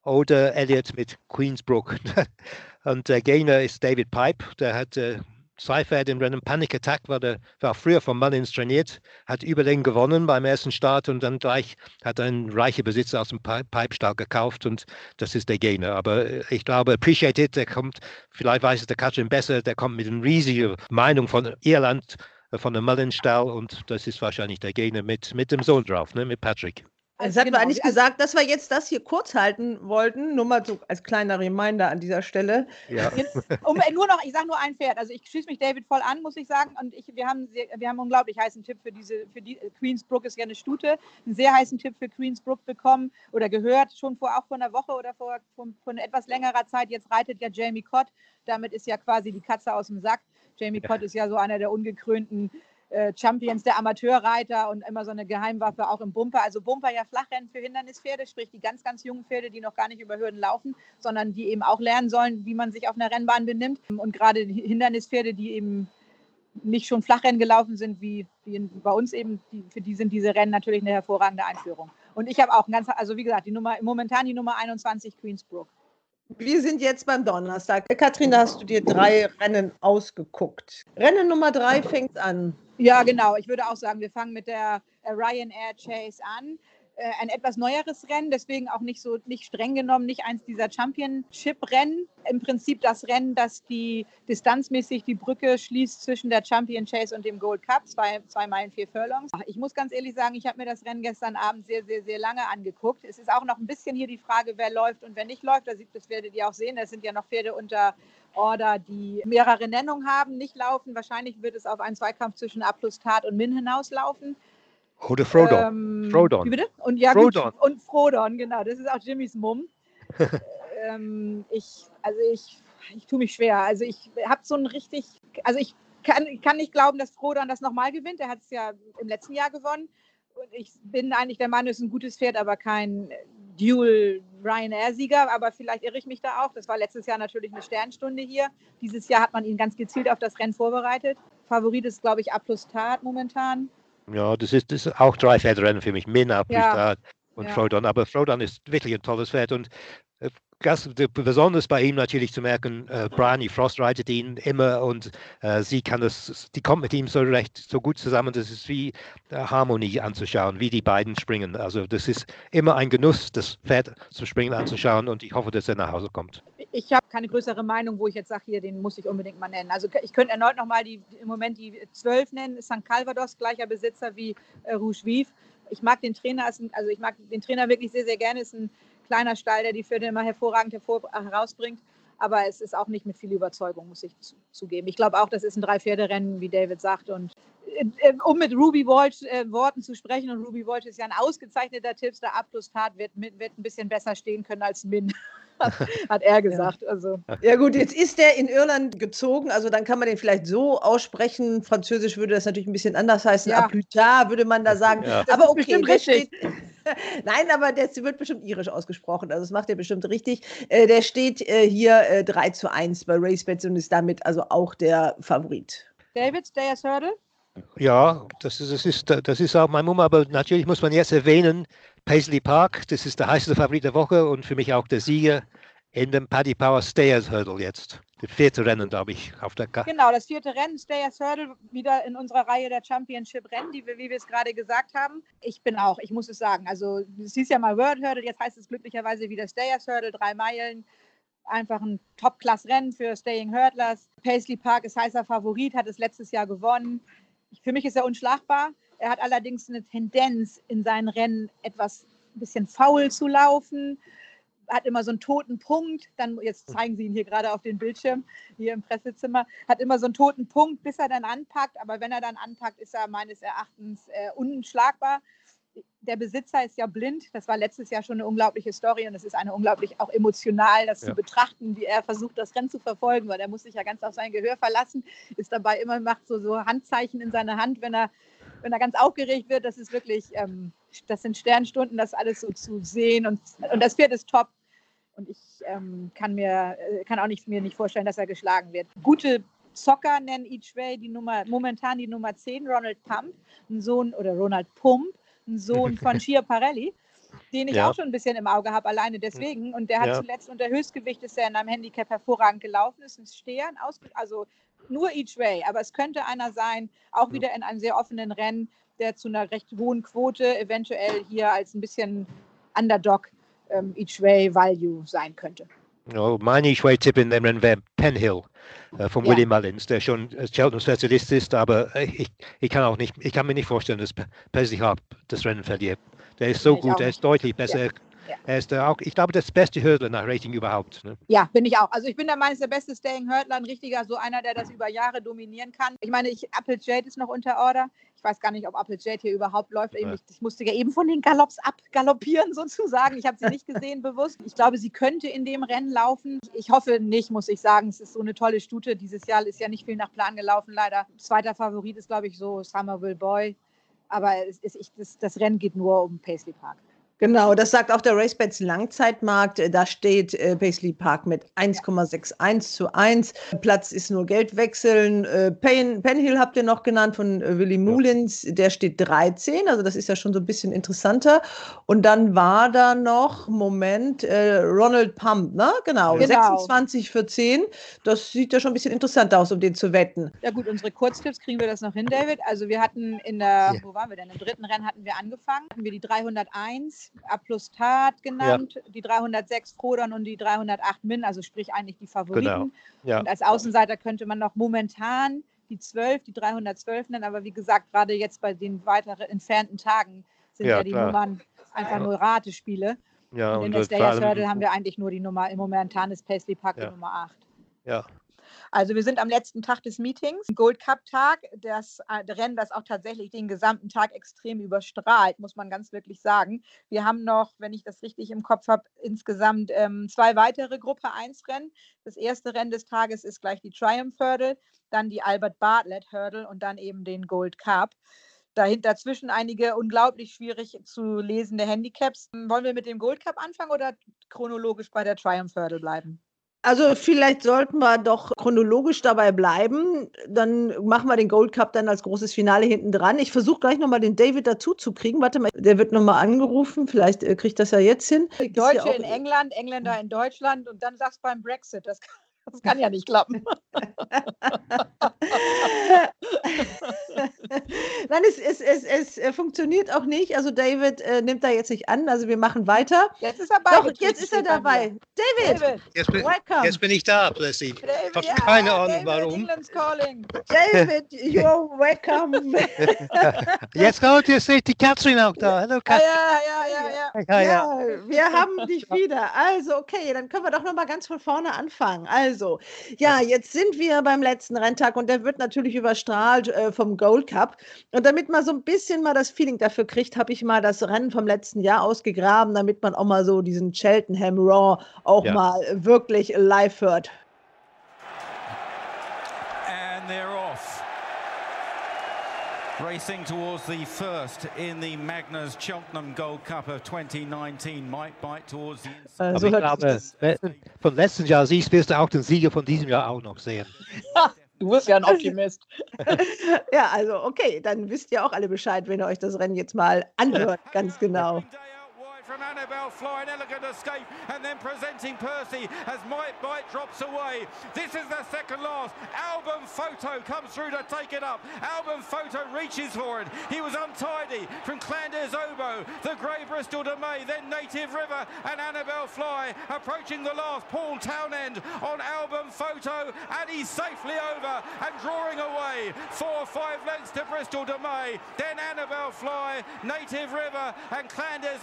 oder Elliott mit Queensbrook. [LAUGHS] und der Gegner ist David Pipe, der hat äh, Seifert im Rennen Panic Attack war, der, war früher von Mullins trainiert, hat überlegen gewonnen beim ersten Start und dann gleich hat ein reicher Besitzer aus dem Pipestall gekauft und das ist der Gegner. Aber äh, ich glaube, Appreciate It, der kommt, vielleicht weiß es der Katrin besser, der kommt mit einer riesigen Meinung von Irland, äh, von dem Mullins-Stall und das ist wahrscheinlich der Gegner mit, mit dem Sohn drauf, ne, mit Patrick. Also hatten genau. wir eigentlich gesagt, dass wir jetzt das hier kurz halten wollten. Nur mal so als kleiner Reminder an dieser Stelle. Ja. [LAUGHS] um, nur noch, ich sage nur ein Pferd. Also ich schließe mich David voll an, muss ich sagen. Und ich, wir, haben sehr, wir haben einen unglaublich heißen Tipp für diese, für die Queensbrook ist ja eine Stute, einen sehr heißen Tipp für Queensbrook bekommen oder gehört, schon vor auch vor einer Woche oder vor, vor, vor etwas längerer Zeit. Jetzt reitet ja Jamie Cott. Damit ist ja quasi die Katze aus dem Sack. Jamie Cott ist ja so einer der ungekrönten äh, Champions der Amateurreiter und immer so eine Geheimwaffe auch im Bumper. Also Bumper ja Flachrennen für Hindernispferde, sprich die ganz, ganz jungen Pferde, die noch gar nicht über Hürden laufen, sondern die eben auch lernen sollen, wie man sich auf einer Rennbahn benimmt. Und gerade Hindernispferde, die eben nicht schon Flachrennen gelaufen sind, wie, wie bei uns eben, die, für die sind diese Rennen natürlich eine hervorragende Einführung. Und ich habe auch ganz, also wie gesagt, die Nummer, momentan die Nummer 21 Queensbrook. Wir sind jetzt beim Donnerstag. Katrin, da hast du dir drei Rennen ausgeguckt. Rennen Nummer drei fängt an. Ja, genau. Ich würde auch sagen, wir fangen mit der äh, Ryanair Chase an. Äh, ein etwas neueres Rennen, deswegen auch nicht so nicht streng genommen, nicht eins dieser Championship-Rennen. Im Prinzip das Rennen, das die distanzmäßig die Brücke schließt zwischen der Champion Chase und dem Gold Cup, zwei, zwei Meilen, vier Furlongs. Ich muss ganz ehrlich sagen, ich habe mir das Rennen gestern Abend sehr, sehr, sehr lange angeguckt. Es ist auch noch ein bisschen hier die Frage, wer läuft und wer nicht läuft. Das werdet ihr auch sehen. Es sind ja noch Pferde unter Order, die mehrere Nennungen haben, nicht laufen. Wahrscheinlich wird es auf einen Zweikampf zwischen A plus Tat und Min hinauslaufen. Oder Frodon. Ähm, Frodon. Bitte? Und, ja, Frodon. Und Frodon, genau. Das ist auch Jimmys Mumm. [LAUGHS] ähm, ich, also ich, ich tue mich schwer. Also ich habe so ein richtig, also ich kann, kann nicht glauben, dass Frodon das nochmal gewinnt. Er hat es ja im letzten Jahr gewonnen. Und ich bin eigentlich der Meinung, es ist ein gutes Pferd, aber kein Dual Ryanair-Sieger. Aber vielleicht irre ich mich da auch. Das war letztes Jahr natürlich eine Sternstunde hier. Dieses Jahr hat man ihn ganz gezielt auf das Rennen vorbereitet. Favorit ist, glaube ich, A plus Tat momentan. Ja, das ist, das ist auch drei Pferderennen für mich. Min, Ja. und Ja. Frodon. Aber Frodon ist wirklich ein tolles Pferd und äh, ganz, besonders bei ihm natürlich zu merken, äh, Bryony Frost reitet ihn immer und äh, sie kann das, die kommt mit ihm so recht, so gut zusammen, das ist wie äh, Harmonie anzuschauen, wie die beiden springen. Also das ist immer ein Genuss, das Pferd zu springen anzuschauen und ich hoffe, dass er nach Hause kommt. Ich habe keine größere Meinung, wo ich jetzt sage, hier, den muss ich unbedingt mal nennen. Also ich könnte erneut nochmal die, im Moment die zwölf nennen. St. Calvados, gleicher Besitzer wie äh, Rouge Vive. Ich mag den Trainer, also ich mag den Trainer wirklich sehr, sehr gerne. Ist ein kleiner Stall, der die Pferde immer hervorragend hervor, herausbringt. Aber es ist auch nicht mit viel Überzeugung, muss ich zu, zugeben. Ich glaube auch, das ist ein Drei-Pferde-Rennen, wie David sagt. Und äh, äh, um mit Ruby Walsh äh, Worten zu sprechen, und Ruby Walsh ist ja ein ausgezeichneter Tipster, A plus Tat wird, mit- wird ein bisschen besser stehen können als Min, [LAUGHS] hat er gesagt. Also Ja gut, jetzt ist der in Irland gezogen, also dann kann man den vielleicht so aussprechen. Französisch würde das natürlich ein bisschen anders heißen. Ja. A plus tard würde man da sagen. Ja. Aber okay, der richtig. steht, [LAUGHS] Nein, aber der wird bestimmt irisch ausgesprochen. Also das macht er bestimmt richtig. Äh, der steht äh, hier äh, 3 zu 1 bei RaceBets und ist damit also auch der Favorit. David, Stayers Hurdle? Ja, das ist, das ist, das ist auch mein Mumm, aber natürlich muss man jetzt erwähnen, Paisley Park, das ist der heißeste Favorit der Woche und für mich auch der Sieger in dem Paddy Power Stayers Hurdle jetzt. Das vierte Rennen, glaube ich, auf der Karte. Genau, das vierte Rennen, Stayers Hurdle, wieder in unserer Reihe der Championship-Rennen, die wir, wie wir es gerade gesagt haben. Ich bin auch, ich muss es sagen, also es hieß ja mal World Hurdle, jetzt heißt es glücklicherweise wieder Stayers Hurdle, drei Meilen. Einfach ein Top-Class-Rennen für Staying Hurdlers. Paisley Park ist heißer Favorit, hat es letztes Jahr gewonnen. Für mich ist er unschlagbar. Er hat allerdings eine Tendenz, in seinen Rennen etwas ein bisschen faul zu laufen. Hat immer so einen toten Punkt. Dann, jetzt zeigen Sie ihn hier gerade auf den Bildschirm, hier im Pressezimmer. Hat immer so einen toten Punkt, bis er dann anpackt. Aber wenn er dann anpackt, ist er meines Erachtens äh, unschlagbar. Der Besitzer ist ja blind. Das war letztes Jahr schon eine unglaubliche Story und es ist eine unglaublich auch emotional, das Ja. zu betrachten, wie er versucht, das Rennen zu verfolgen, weil er muss sich ja ganz auf sein Gehör verlassen, ist dabei immer, macht so, so Handzeichen in seiner Hand, wenn er, wenn er ganz aufgeregt wird. Das ist wirklich, ähm, das sind Sternstunden, das alles so zu sehen und, und das Pferd ist top. Und ich ähm, kann mir äh, kann auch nicht, mir nicht vorstellen, dass er geschlagen wird. Gute Zocker nennen Each Way die Nummer, momentan die Nummer 10, Ronald Pump, ein Sohn oder Ronald Pump, ein Sohn [LAUGHS] von Schiaparelli, den ich Ja. auch schon ein bisschen im Auge habe, alleine deswegen. Und der hat Ja. zuletzt unter Höchstgewicht ist er in einem Handicap hervorragend gelaufen, ist ein Steher, ein Ausge also nur Each Way, aber es könnte einer sein, auch wieder in einem sehr offenen Rennen, der zu einer recht hohen Quote eventuell hier als ein bisschen Underdog ähm, Each Way Value sein könnte. Ja, mein Ich-Way-Tipp in dem Rennen wäre Penhill äh, von Ja. William Mullins, der schon äh, Cheltenham-Spezialist ist, aber äh, ich, ich kann auch nicht, ich kann mir nicht vorstellen, dass Pe- Paisley Harp das Rennen verliert. Der ist so ich gut, er ist deutlich besser. Ja. Er ist äh, auch, ich glaube, das beste Hurdler nach Rating überhaupt. Ne? Ja, bin ich auch. Also ich bin der Meinung, ist der beste Staying Hurdler, ein richtiger, so einer, der das über Jahre dominieren kann. Ich meine, ich, Apple Jade ist noch unter Order. Ich weiß gar nicht, ob Apple Jade hier überhaupt läuft. Ja. Ich, ich musste ja eben von den Galopps abgaloppieren [LAUGHS] sozusagen. Ich habe sie nicht gesehen [LAUGHS] bewusst. Ich glaube, sie könnte in dem Rennen laufen. Ich hoffe nicht, muss ich sagen. Es ist so eine tolle Stute. Dieses Jahr ist ja nicht viel nach Plan gelaufen, leider. Zweiter Favorit ist, glaube ich, so Somerville Boy. Aber ist, ich, das, das Rennen geht nur um Paisley Park. Genau, das sagt auch der RaceBets Langzeitmarkt. Da steht äh, Paisley Park mit 1,61 zu 1. Platz ist nur Geld wechseln. Äh, Pen, Penhill habt ihr noch genannt von äh, Willie Mullins. Der steht 13, also das ist ja schon so ein bisschen interessanter. Und dann war da noch, Moment, äh, Ronald Pump, ne? Genau, Genau. 26 für 10. Das sieht ja schon ein bisschen interessanter aus, um den zu wetten. Ja gut, unsere Kurztipps kriegen wir das noch hin, David. Also wir hatten in der, Ja. wo waren wir denn? Im dritten Rennen hatten wir angefangen. Hatten wir die 301 A plus Tat genannt, die 306 Prodon und die 308 Min, also sprich eigentlich die Favoriten. Genau. Ja. Und als Außenseiter könnte man noch momentan die 12, die 312 nennen, aber wie gesagt, gerade jetzt bei den weiter entfernten Tagen sind ja, Ja, die klar. Nummern einfach nur Ratespiele. Ja, und in der Stayers Hurdle haben wir eigentlich nur die Nummer, im momentan ist Paisley Park Ja. die Nummer 8. Ja, Also wir sind am letzten Tag des Meetings, Gold Cup Tag, das äh, Rennen, das auch tatsächlich den gesamten Tag extrem überstrahlt, muss man ganz wirklich sagen. Wir haben noch, wenn ich das richtig im Kopf habe, insgesamt ähm, zwei weitere Gruppe 1 Rennen. Das erste Rennen des Tages ist gleich die Triumph Hurdle, dann die Albert Bartlett Hurdle und dann eben den Gold Cup. Dahinter dazwischen einige unglaublich schwierig zu lesende Handicaps. Wollen wir mit dem Gold Cup anfangen oder chronologisch bei der Triumph Hurdle bleiben? Also vielleicht sollten wir doch chronologisch dabei bleiben. Dann machen wir den Gold Cup dann als großes Finale hinten dran. Ich versuche gleich nochmal den David dazu zu kriegen. Warte mal, der wird nochmal angerufen. Vielleicht äh, kriegt das ja jetzt hin. Ja Deutsche auch- in England, Engländer in Deutschland und dann sagst du beim Brexit. Das, kann- das kann ja nicht klappen. [LAUGHS] Nein, es, es, es, es äh, funktioniert auch nicht. Also David äh, nimmt da jetzt nicht an. Also wir machen weiter. Jetzt ist er bei. Doch, jetzt ist er dabei. David, David, jetzt bin, welcome. jetzt bin ich da plötzlich. David, Ich habe ja, keine Ahnung David, warum. England's calling. David, you're welcome. [LAUGHS] Jetzt kommt jetzt seht die Catherine auch da. Hallo Ja, Catherine. ja, ja, ja, ja. Ja, ja. Ja, wir haben dich wieder. Also, okay, dann können wir doch noch mal ganz von vorne anfangen. Also, ja, jetzt sind wir beim letzten Renntag und der wird natürlich überstrahlt äh, vom Gold Cup. Und damit man so ein bisschen mal das Feeling dafür kriegt, habe ich mal das Rennen vom letzten Jahr ausgegraben, damit man auch mal so diesen Cheltenham Raw auch Ja. mal wirklich live hört. and they're. Racing towards the first in the Magners Cheltenham Gold Cup of 2019. Might bite towards the inside. Äh, Aber ich glaube, von letzten Jahr siehst, wirst du auch den Sieger von diesem Jahr auch noch sehen. [LAUGHS] Du bist ja ein Optimist. [LAUGHS] Ja, also, okay, dann wisst ihr auch alle Bescheid, wenn ihr euch das Rennen jetzt mal anhört, [LAUGHS] ganz genau. From Annabelle Fly, an elegant escape, and then presenting Percy as Might Bite drops away. This is the second last. Album Photo comes through to take it up. Album Photo reaches for it. He was untidy from Clanders Obo, the Grey Bristol de May, then Native River, and Annabelle Fly approaching the last. Paul Townend on Album Photo, and he's safely over and drawing away. Four or five lengths to Bristol de May, then Annabelle Fly, Native River, and Clanders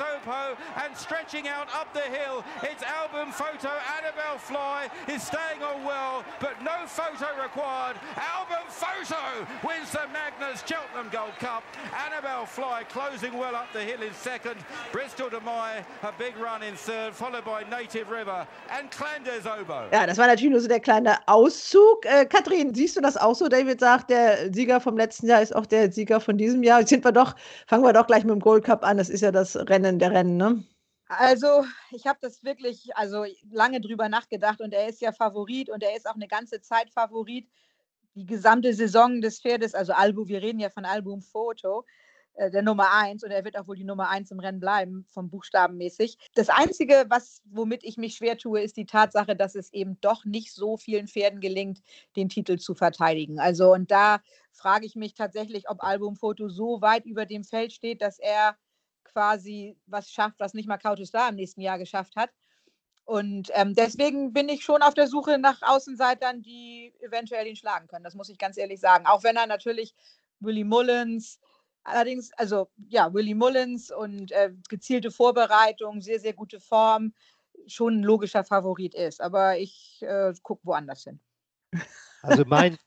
Opo, and stretching out up the hill. It's Album Photo. Annabelle Fly is staying on well, but no photo required. Album Photo wins the Magnus Cheltenham Gold Cup. Annabelle Fly closing well up the hill in second. Bristol de a big run in third, followed by Native River and Clanders Obo. Ja, das war natürlich nur so der kleine Auszug. Äh, Kathrin, siehst du das auch so? David sagt, der Sieger vom letzten Jahr ist auch der Sieger von diesem Jahr. Jetzt sind wir doch, fangen wir doch gleich mit dem Gold Cup an. Das ist ja das Rennen der Rennen, ne? Also, ich habe das wirklich also lange drüber nachgedacht und er ist ja Favorit und er ist auch eine ganze Zeit Favorit. Die gesamte Saison des Pferdes, also Album, wir reden ja von Album Photo, äh, der Nummer 1 und er wird auch wohl die Nummer 1 im Rennen bleiben, vom Buchstaben mäßig. Das Einzige, was, womit ich mich schwer tue, ist die Tatsache, dass es eben doch nicht so vielen Pferden gelingt, den Titel zu verteidigen. Also, und da frage ich mich tatsächlich, ob Album Photo so weit über dem Feld steht, dass er quasi was schafft, was nicht mal Kautus da im nächsten Jahr geschafft hat. Und ähm, deswegen bin ich schon auf der Suche nach Außenseitern, die eventuell ihn schlagen können. Das muss ich ganz ehrlich sagen. Auch wenn er natürlich Willie Mullins, allerdings, also ja, Willie Mullins und äh, gezielte Vorbereitung, sehr, sehr gute Form, schon ein logischer Favorit ist. Aber ich äh, gucke woanders hin. [LAUGHS] Also mein,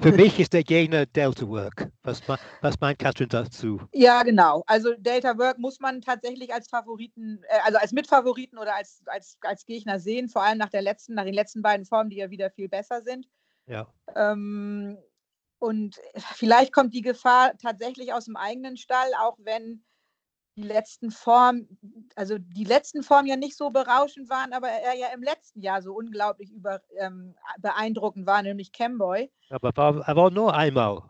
für mich ist der Gegner Delta Work. Was, was meint Katrin dazu? Ja, genau. Also Delta Work muss man tatsächlich als Favoriten, äh, also als Mitfavoriten oder als, als, als Gegner sehen, vor allem nach der letzten, nach den letzten beiden Formen, die ja wieder viel besser sind. Ja. Ähm, und vielleicht kommt die Gefahr tatsächlich aus dem eigenen Stall, auch wenn die letzten Formen, also die letzten Formen ja nicht so berauschend waren, aber er ja im letzten Jahr so unglaublich über, ähm, beeindruckend war, nämlich Camboy. Aber war, er war nur einmal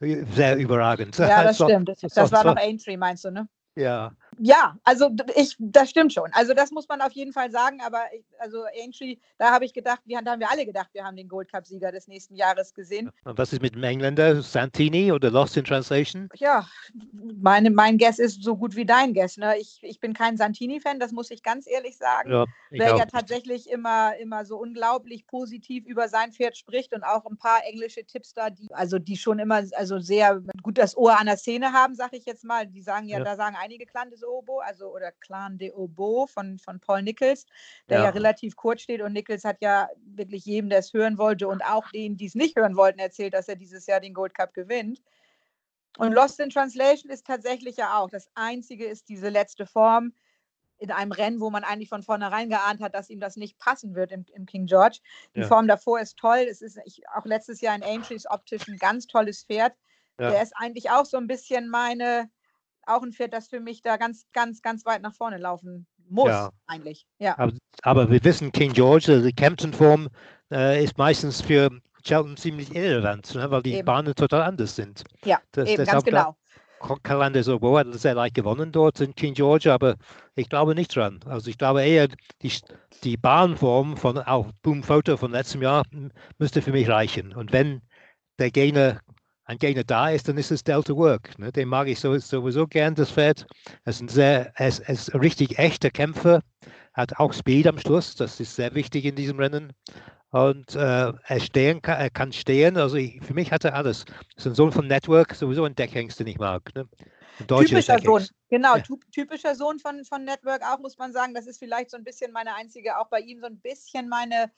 sehr überragend. Ja, das [LAUGHS] stimmt. Das, das war noch Aintree, meinst du, ne? Ja. Ja, also ich, das stimmt schon. Also das muss man auf jeden Fall sagen. Aber ich, also Aintree, da habe ich gedacht, wir, da haben wir alle gedacht, wir haben den Gold Cup-Sieger des nächsten Jahres gesehen. Und was ist mit dem Engländer Santini oder Lost in Translation? Ja, meine, mein Guess ist so gut wie dein Guess. Ne? Ich, ich bin kein Santini-Fan, das muss ich ganz ehrlich sagen. Ja, Wer ja tatsächlich immer, immer so unglaublich positiv über sein Pferd spricht und auch ein paar englische Tipps da, die, also die schon immer also sehr gut das Ohr an der Szene haben, sage ich jetzt mal. Die sagen ja, ja. da sagen einige Clan des Obo, also oder Clan de Obo von, von Paul Nichols, der ja. ja. relativ kurz steht und Nichols hat ja wirklich jedem, der es hören wollte und auch denen, die es nicht hören wollten, erzählt, dass er dieses Jahr den Gold Cup gewinnt. Und Lost in Translation ist tatsächlich ja auch. Das Einzige ist diese letzte Form in einem Rennen, wo man eigentlich von vornherein geahnt hat, dass ihm das nicht passen wird im, im King George. Die ja. Form davor ist toll. Es ist ich, auch letztes Jahr in Aintree optisch ein ganz tolles Pferd. Ja. Der ist eigentlich auch so ein bisschen meine, auch ein Pferd, das für mich da ganz, ganz, ganz weit nach vorne laufen muss, ja. eigentlich. Ja. Aber, aber, wir wissen, King George, also die Kempton-Form äh, ist meistens für Cheltenham ziemlich irrelevant, ne, weil die eben. Bahnen total anders sind. Ja, das, eben, ganz genau. Kalender so hat sehr leicht gewonnen dort in King George, aber ich glaube nicht dran. Also ich glaube eher, die, die Bahnform von auch Boom Photo von letztem Jahr müsste für mich reichen. Und wenn der Gegner ein Gegner da ist, dann ist es Delta Work. Ne? Den mag ich sowieso gern, das Pferd. Er ist ein sehr, er ist, er ist ein richtig echter Kämpfer, hat auch Speed am Schluss, das ist sehr wichtig in diesem Rennen. Und äh, er, stehen kann, er kann stehen, also ich, für mich hat er alles. Ist ein Sohn von Network, sowieso ein Deckhengst, den ich mag. Ne? Typischer Sohn, genau, ja. typischer Sohn von, von Network auch, muss man sagen. Das ist vielleicht so ein bisschen meine einzige, auch bei ihm so ein bisschen meine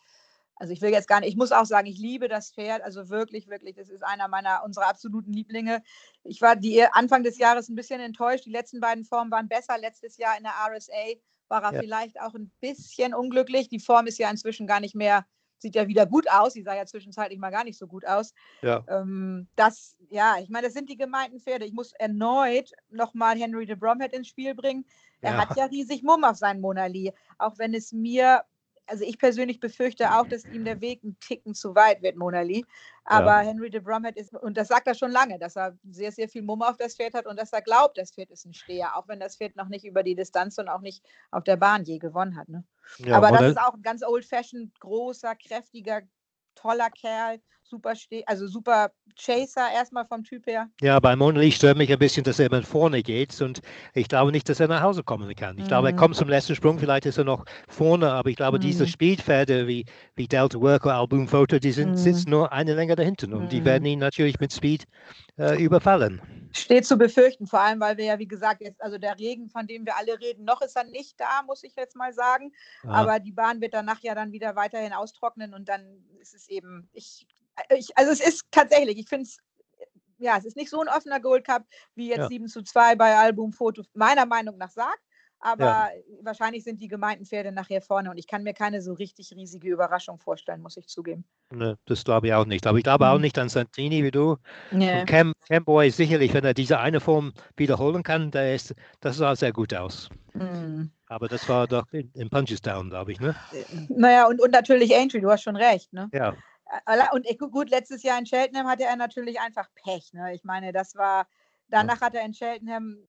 also ich will jetzt gar nicht, ich muss auch sagen, ich liebe das Pferd, also wirklich, wirklich, das ist einer meiner, unserer absoluten Lieblinge. Ich war die Anfang des Jahres ein bisschen enttäuscht, die letzten beiden Formen waren besser. Letztes Jahr in der RSA war er ja. vielleicht auch ein bisschen unglücklich. Die Form ist ja inzwischen gar nicht mehr, sieht ja wieder gut aus. Die sah ja zwischenzeitlich mal gar nicht so gut aus. Ja. Ähm, das, ja, ich meine, das sind die gemeinten Pferde. Ich muss erneut nochmal Henry de Bromhead ins Spiel bringen. Er ja. hat ja riesig Mumm auf seinen Monali. Auch wenn es mir also ich persönlich befürchte auch, dass ihm der Weg ein Ticken zu weit wird, Monali. Aber ja. Henry de Bromhead ist, und das sagt er schon lange, dass er sehr, sehr viel Mumm auf das Pferd hat und dass er glaubt, das Pferd ist ein Steher, auch wenn das Pferd noch nicht über die Distanz und auch nicht auf der Bahn je gewonnen hat. Ne? Ja, Aber das ist auch ein ganz old-fashioned, großer, kräftiger, toller Kerl, super, also super Chaser erstmal vom Typ her. Ja, bei Monley stört mich ein bisschen, dass er immer vorne geht und ich glaube nicht, dass er nach Hause kommen kann. Ich mhm. glaube, er mhm. kommt zum letzten Sprung, vielleicht ist er noch vorne, aber ich glaube, mhm. diese Speedpferde wie, wie Delta Worker, Album Photo, die sind, mhm. sitzen nur eine Länge dahinten und die werden mhm. ihn natürlich mit Speed äh, überfallen. Steht zu befürchten, vor allem, weil wir ja, wie gesagt, jetzt, also der Regen, von dem wir alle reden, noch ist er nicht da, muss ich jetzt mal sagen. Ah. Aber die Bahn wird danach ja dann wieder weiterhin austrocknen und dann ist es eben, ich ich, also es ist tatsächlich, ich finde es, ja, es ist nicht so ein offener Gold Cup, wie jetzt ja. 7 zu 2 bei Albumfoto meiner Meinung nach sagt. Aber ja. wahrscheinlich sind die gemeinten Pferde nachher vorne und ich kann mir keine so richtig riesige Überraschung vorstellen, muss ich zugeben. Ne, das glaube ich auch nicht. Aber ich glaube auch mhm. nicht an Santini wie du. Nee. Und Cam, Camboy sicherlich, wenn er diese eine Form wiederholen kann, der ist, das sah sehr gut aus. Mhm. Aber das war doch in, in Punchestown, glaube ich, ne? Naja, und, und natürlich Aintree, du hast schon recht, ne? Ja. Und gut, letztes Jahr in Cheltenham hatte er natürlich einfach Pech. Ne? Ich meine, das war, danach hat er in Cheltenham,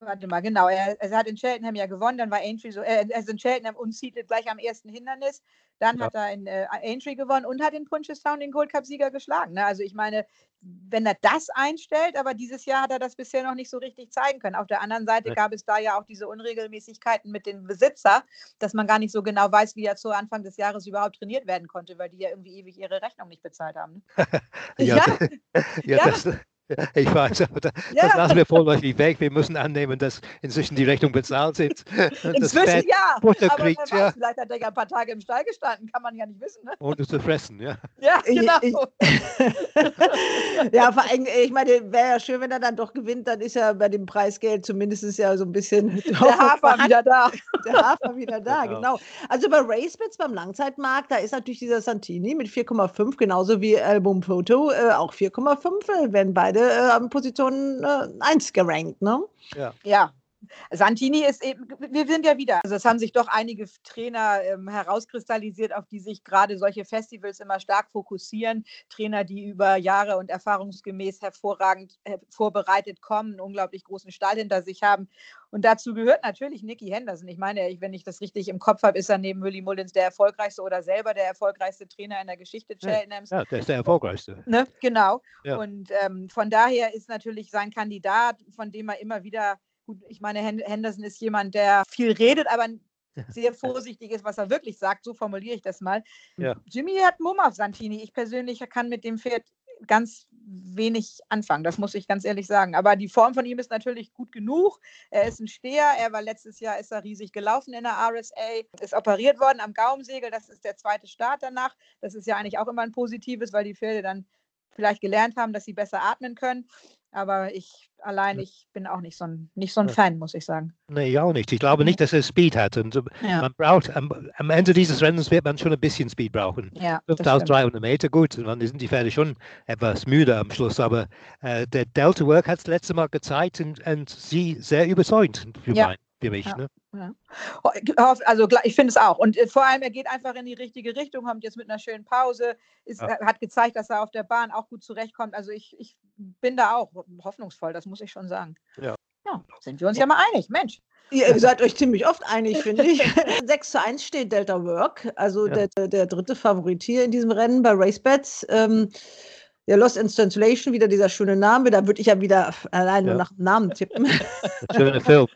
warte mal, genau, er, er hat in Cheltenham ja gewonnen, dann war Aintree so, äh, also in Cheltenham unseated gleich am ersten Hindernis. Dann ja. hat er in äh, Aintree gewonnen und hat in Punchestown den Gold Cup-Sieger geschlagen. Ne? Also ich meine, wenn er das einstellt, aber dieses Jahr hat er das bisher noch nicht so richtig zeigen können. Auf der anderen Seite gab es da ja auch diese Unregelmäßigkeiten mit dem Besitzer, dass man gar nicht so genau weiß, wie er zu Anfang des Jahres überhaupt trainiert werden konnte, weil die ja irgendwie ewig ihre Rechnung nicht bezahlt haben. Ne? [LAUGHS] ja, [LAUGHS] ja. ja, das, ich weiß, aber das, ja. das lassen wir vorläufig weg. Wir müssen annehmen, dass inzwischen die Rechnungen bezahlt sind. [LAUGHS] Inzwischen ja, Butter aber kriegt, ja. vielleicht hat er ja ein paar Tage im Stall gestanden, kann man ja nicht wissen. Ne? Ohne zu fressen, ja. Ja, genau. Ich, ich, [LAUGHS] ja, vor allem, ich meine, wäre ja schön, wenn er dann doch gewinnt, dann ist ja bei dem Preisgeld zumindest ja so ein bisschen der [LAUGHS] Hafer wieder da. Der Hafer wieder da, genau. genau. Also bei Racebits beim Langzeitmarkt, da ist natürlich dieser Santini mit 4,5, genauso wie Album Photo, äh, auch 4,5, wenn beide beide äh, Position äh, 1 gerankt, ne? Ja. ja. Santini ist eben, wir sind ja wieder, also es haben sich doch einige Trainer ähm, herauskristallisiert, auf die sich gerade solche Festivals immer stark fokussieren. Trainer, die über Jahre und erfahrungsgemäß hervorragend äh, vorbereitet kommen, einen unglaublich großen Stall hinter sich haben. Und dazu gehört natürlich Nicky Henderson. Ich meine, wenn ich das richtig im Kopf habe, ist er neben Willy Mullins der erfolgreichste oder selber der erfolgreichste Trainer in der Geschichte Cheltenhams. Ja, der ist der erfolgreichste. Ne? Genau. Ja. Und ähm, von daher ist natürlich sein Kandidat, von dem er immer wieder, gut, ich meine, Hen- Henderson ist jemand, der viel redet, aber sehr vorsichtig ist, was er wirklich sagt. So formuliere ich das mal. Ja. Jimmy hat Mumm auf Santini. Ich persönlich kann mit dem Pferd ganz wenig anfangen, das muss ich ganz ehrlich sagen. Aber die Form von ihm ist natürlich gut genug. Er ist ein Steher. Er war letztes Jahr ist er riesig gelaufen in der RSA, ist operiert worden am Gaumensegel. Das ist der zweite Start danach. Das ist ja eigentlich auch immer ein positives, weil die Pferde dann vielleicht gelernt haben, dass sie besser atmen können. Aber ich allein, ich bin auch nicht so ein, nicht so ein. Fan, muss ich sagen. Nee, ich auch nicht. Ich glaube nicht, dass er Speed hat. Und Ja. man braucht, am, am Ende dieses Rennens wird man schon ein bisschen Speed brauchen. Ja, das stimmt. 5300 Meter, gut, und dann sind die Pferde schon etwas müde am Schluss, aber äh, der Delta Work hat es letzte Mal gezeigt und, und sie sehr überzeugend für, Ja. mein, mich. Ja. Ne? Ho- hoff- Also gla- ich finde es auch. Und äh, vor allem, er geht einfach in die richtige Richtung, kommt jetzt mit einer schönen Pause, ist, Ja. äh, hat gezeigt, dass er auf der Bahn auch gut zurechtkommt. Also ich, ich bin da auch hoffnungsvoll, das muss ich schon sagen. Ja. Ja, sind wir uns ja mal einig, Mensch. Ihr seid euch ziemlich oft einig, finde ich. [LAUGHS] [LAUGHS] 6 zu 1 steht Delta Work, also Ja. der, der dritte Favorit hier in diesem Rennen bei RaceBets. Ähm, ja, Lost in Translation, wieder dieser schöne Name. Da würde ich ja wieder allein nur Ja. nach dem Namen tippen. Ein [LAUGHS] schöner Film.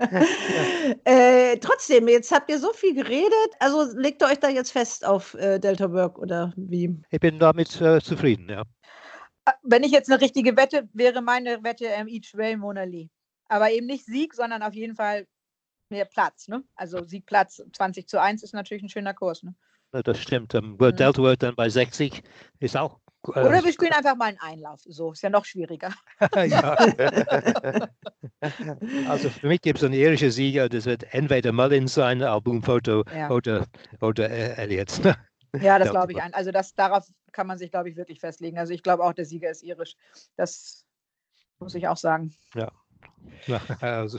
[LAUGHS] äh, trotzdem, jetzt habt ihr so viel geredet. Also legt ihr euch da jetzt fest auf äh, Delta Work oder wie? Ich bin damit äh, zufrieden, ja. Äh, Wenn ich jetzt eine richtige Wette, wäre meine Wette ähm, Each Way Mona Lee. Aber eben nicht Sieg, sondern auf jeden Fall mehr Platz. Ne? Also Siegplatz 20 zu 1 ist natürlich ein schöner Kurs. Ne? Das stimmt. Ähm, World Mhm. Delta Work dann bei 60 ist auch. Oder wir spielen einfach mal einen Einlauf. So, ist ja noch schwieriger. [LAUGHS] ja. also für mich gibt es einen irischen Sieger, das wird entweder Mullins sein, Albumfoto Ja. oder, oder äh, Elliott. [LAUGHS] Ja, das glaube ich. Ein. Also das, darauf kann man sich, glaube ich, wirklich festlegen. Also ich glaube auch, der Sieger ist irisch. Das muss ich auch sagen. Ja, [LAUGHS] also,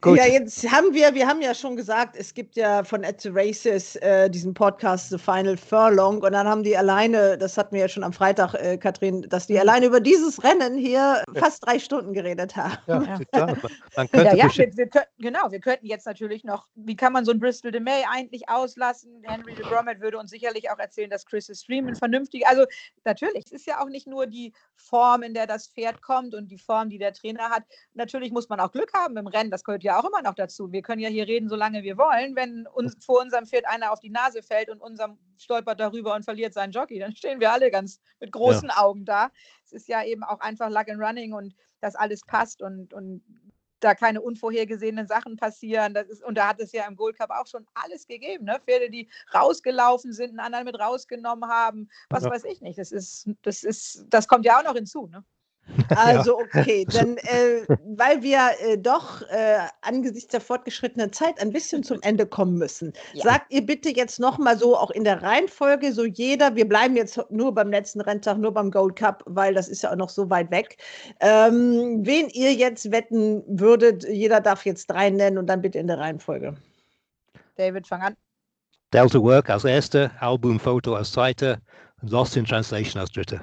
gut. Ja, jetzt haben wir, wir haben ja schon gesagt, es gibt ja von At the Races äh, diesen Podcast The Final Furlong und dann haben die alleine, das hatten wir ja schon am Freitag, äh, Katrin, dass die alleine über dieses Rennen hier fast drei Stunden geredet haben. ja, Ja. klar. Man, Ja, ja, wir, wir könnten, genau, wir könnten jetzt natürlich noch, wie kann man so ein Bristol de May eigentlich auslassen? Henry de Bromhead würde uns sicherlich auch erzählen, dass Chris Stream ein vernünftiger, also natürlich, es ist ja auch nicht nur die Form, in der das Pferd kommt und die Form, die der Trainer hat. Natürlich muss man auch Glück haben im Rennen, das gehört ja auch immer noch dazu. Wir können ja hier reden, solange wir wollen. Wenn uns vor unserem Pferd einer auf die Nase fällt und unserem stolpert darüber und verliert seinen Jockey, dann stehen wir alle ganz mit großen Augen da. Es ist ja eben auch einfach Luck and Running und dass alles passt und, und da keine unvorhergesehenen Sachen passieren. Das ist, und da hat es ja im Gold Cup auch schon alles gegeben. Ne? Pferde, die rausgelaufen sind, einen anderen mit rausgenommen haben, was Ja. weiß ich nicht. Das ist, das ist, das kommt ja auch noch hinzu. Ne? [LAUGHS] Also okay, dann, äh, weil wir äh, doch äh, angesichts der fortgeschrittenen Zeit ein bisschen zum Ende kommen müssen, Ja. sagt ihr bitte jetzt nochmal so, auch in der Reihenfolge, so jeder, wir bleiben jetzt nur beim letzten Renntag, nur beim Gold Cup, weil das ist ja auch noch so weit weg, ähm, wen ihr jetzt wetten würdet, jeder darf jetzt drei nennen und dann bitte in der Reihenfolge. David, fang an. Delta Work als erster, Albumfoto als zweiter und Lost in Translation als dritter.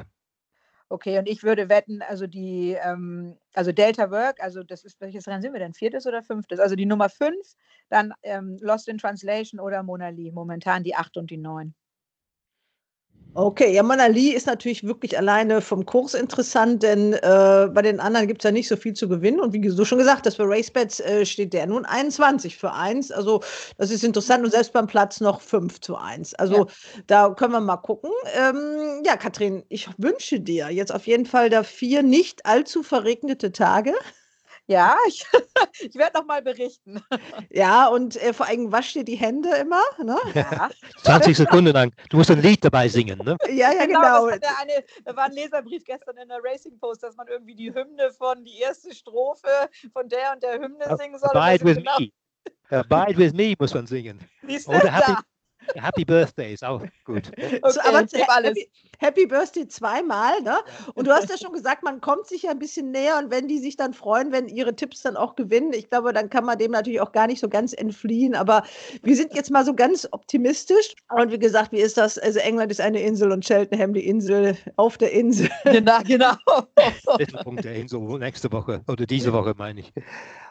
Okay, und ich würde wetten, also die, ähm, also Delta Work, also das ist, welches Rennen sind wir denn? Viertes oder fünftes? Also die Nummer fünf, dann ähm, Lost in Translation oder Mona Lee, momentan die acht und die neun. Okay, ja, Mona Lee ist natürlich wirklich alleine vom Kurs interessant, denn äh, bei den anderen gibt es ja nicht so viel zu gewinnen. Und wie du schon gesagt hast, bei RaceBets äh, steht der nun 21 für 1. Also das ist interessant und selbst beim Platz noch 5 zu 1. Also Ja. da können wir mal gucken. Ähm, ja, Katrin, ich wünsche dir jetzt auf jeden Fall da vier nicht allzu verregnete Tage. Ja, [LAUGHS] ich, ich werde noch mal berichten. [LAUGHS] Ja, und äh, vor allem wasch dir die Hände immer. Ne? Ja, [LAUGHS] 20 Sekunden lang. Du musst ein Lied dabei singen, ne? Ja, ja, genau. genau. Das eine, da war ein Leserbrief gestern in der Racing Post, dass man irgendwie die Hymne von, die erste Strophe von der und der Hymne singen soll. Abide with genau- me. Abide with me muss man singen. Oder Happy, da. Happy Birthday ist auch gut. [LAUGHS] So, aber. Happy, Happy Birthday zweimal, ne? Und du hast ja schon gesagt, man kommt sich ja ein bisschen näher und wenn die sich dann freuen, wenn ihre Tipps dann auch gewinnen, ich glaube, dann kann man dem natürlich auch gar nicht so ganz entfliehen. Aber wir sind jetzt mal so ganz optimistisch. Und wie gesagt, wie ist das? Also England ist eine Insel und Cheltenham die Insel auf der Insel. Genau, genau. Mittelpunkt der Insel nächste Woche oder diese Woche, meine ich.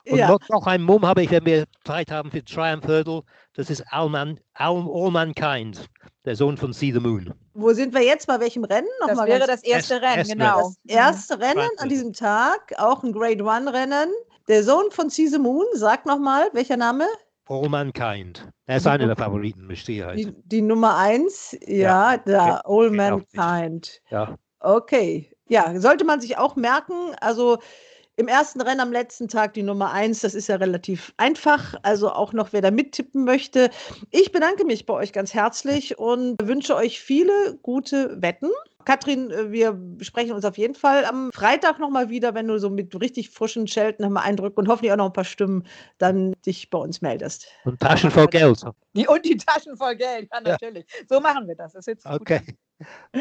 Und Ja. noch, noch ein Mumm habe ich, wenn wir Zeit haben für Triumph Hurdle. Das ist Allman, All, All Mankind, der Sohn von See the Moon. Wo sind wir jetzt? Bei welchem Rennen? Noch Das mal wäre ganz- das erste Rennen, es- genau. Das erste Rennen an diesem Tag, auch ein Grade One Rennen. Der Sohn von Caesar Moon, sag nochmal, welcher Name? All Mankind. Er ist einer der Favoriten mit Sicherheit. Die, die Nummer eins, ja, Ja, da, geht- All nicht. Mankind. Ja. Okay, ja, sollte man sich auch merken. Also im ersten Rennen am letzten Tag die Nummer eins, das ist ja relativ einfach. Also auch noch, wer da mittippen möchte. Ich bedanke mich bei euch ganz herzlich und wünsche euch viele gute Wetten. Katrin, äh, wir sprechen uns auf jeden Fall am Freitag nochmal wieder, wenn du so mit richtig frischen Shelton Eindrücken und hoffentlich auch noch ein paar Stimmen dann dich bei uns meldest. Und Taschen voll Geld. Die, und die Taschen voll Geld, ja, natürlich. So machen wir das. das sich gut Okay.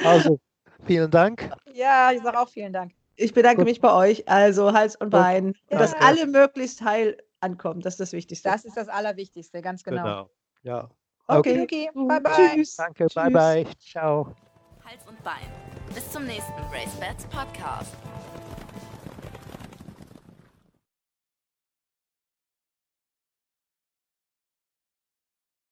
Also, vielen Dank. an. Ja, ich sage auch vielen Dank. Ich bedanke Gut. mich bei euch. Also Hals und. Bein. Und dass Danke. alle möglichst heil ankommen. Das ist das Wichtigste. Das ist das Allerwichtigste, ganz genau. Ja. okay. Okay, Gut. bye bye. Tschüss. Danke. Bye Tschüss. bye. Ciao. Hals und Bein. Bis zum nächsten Race Bats Podcast.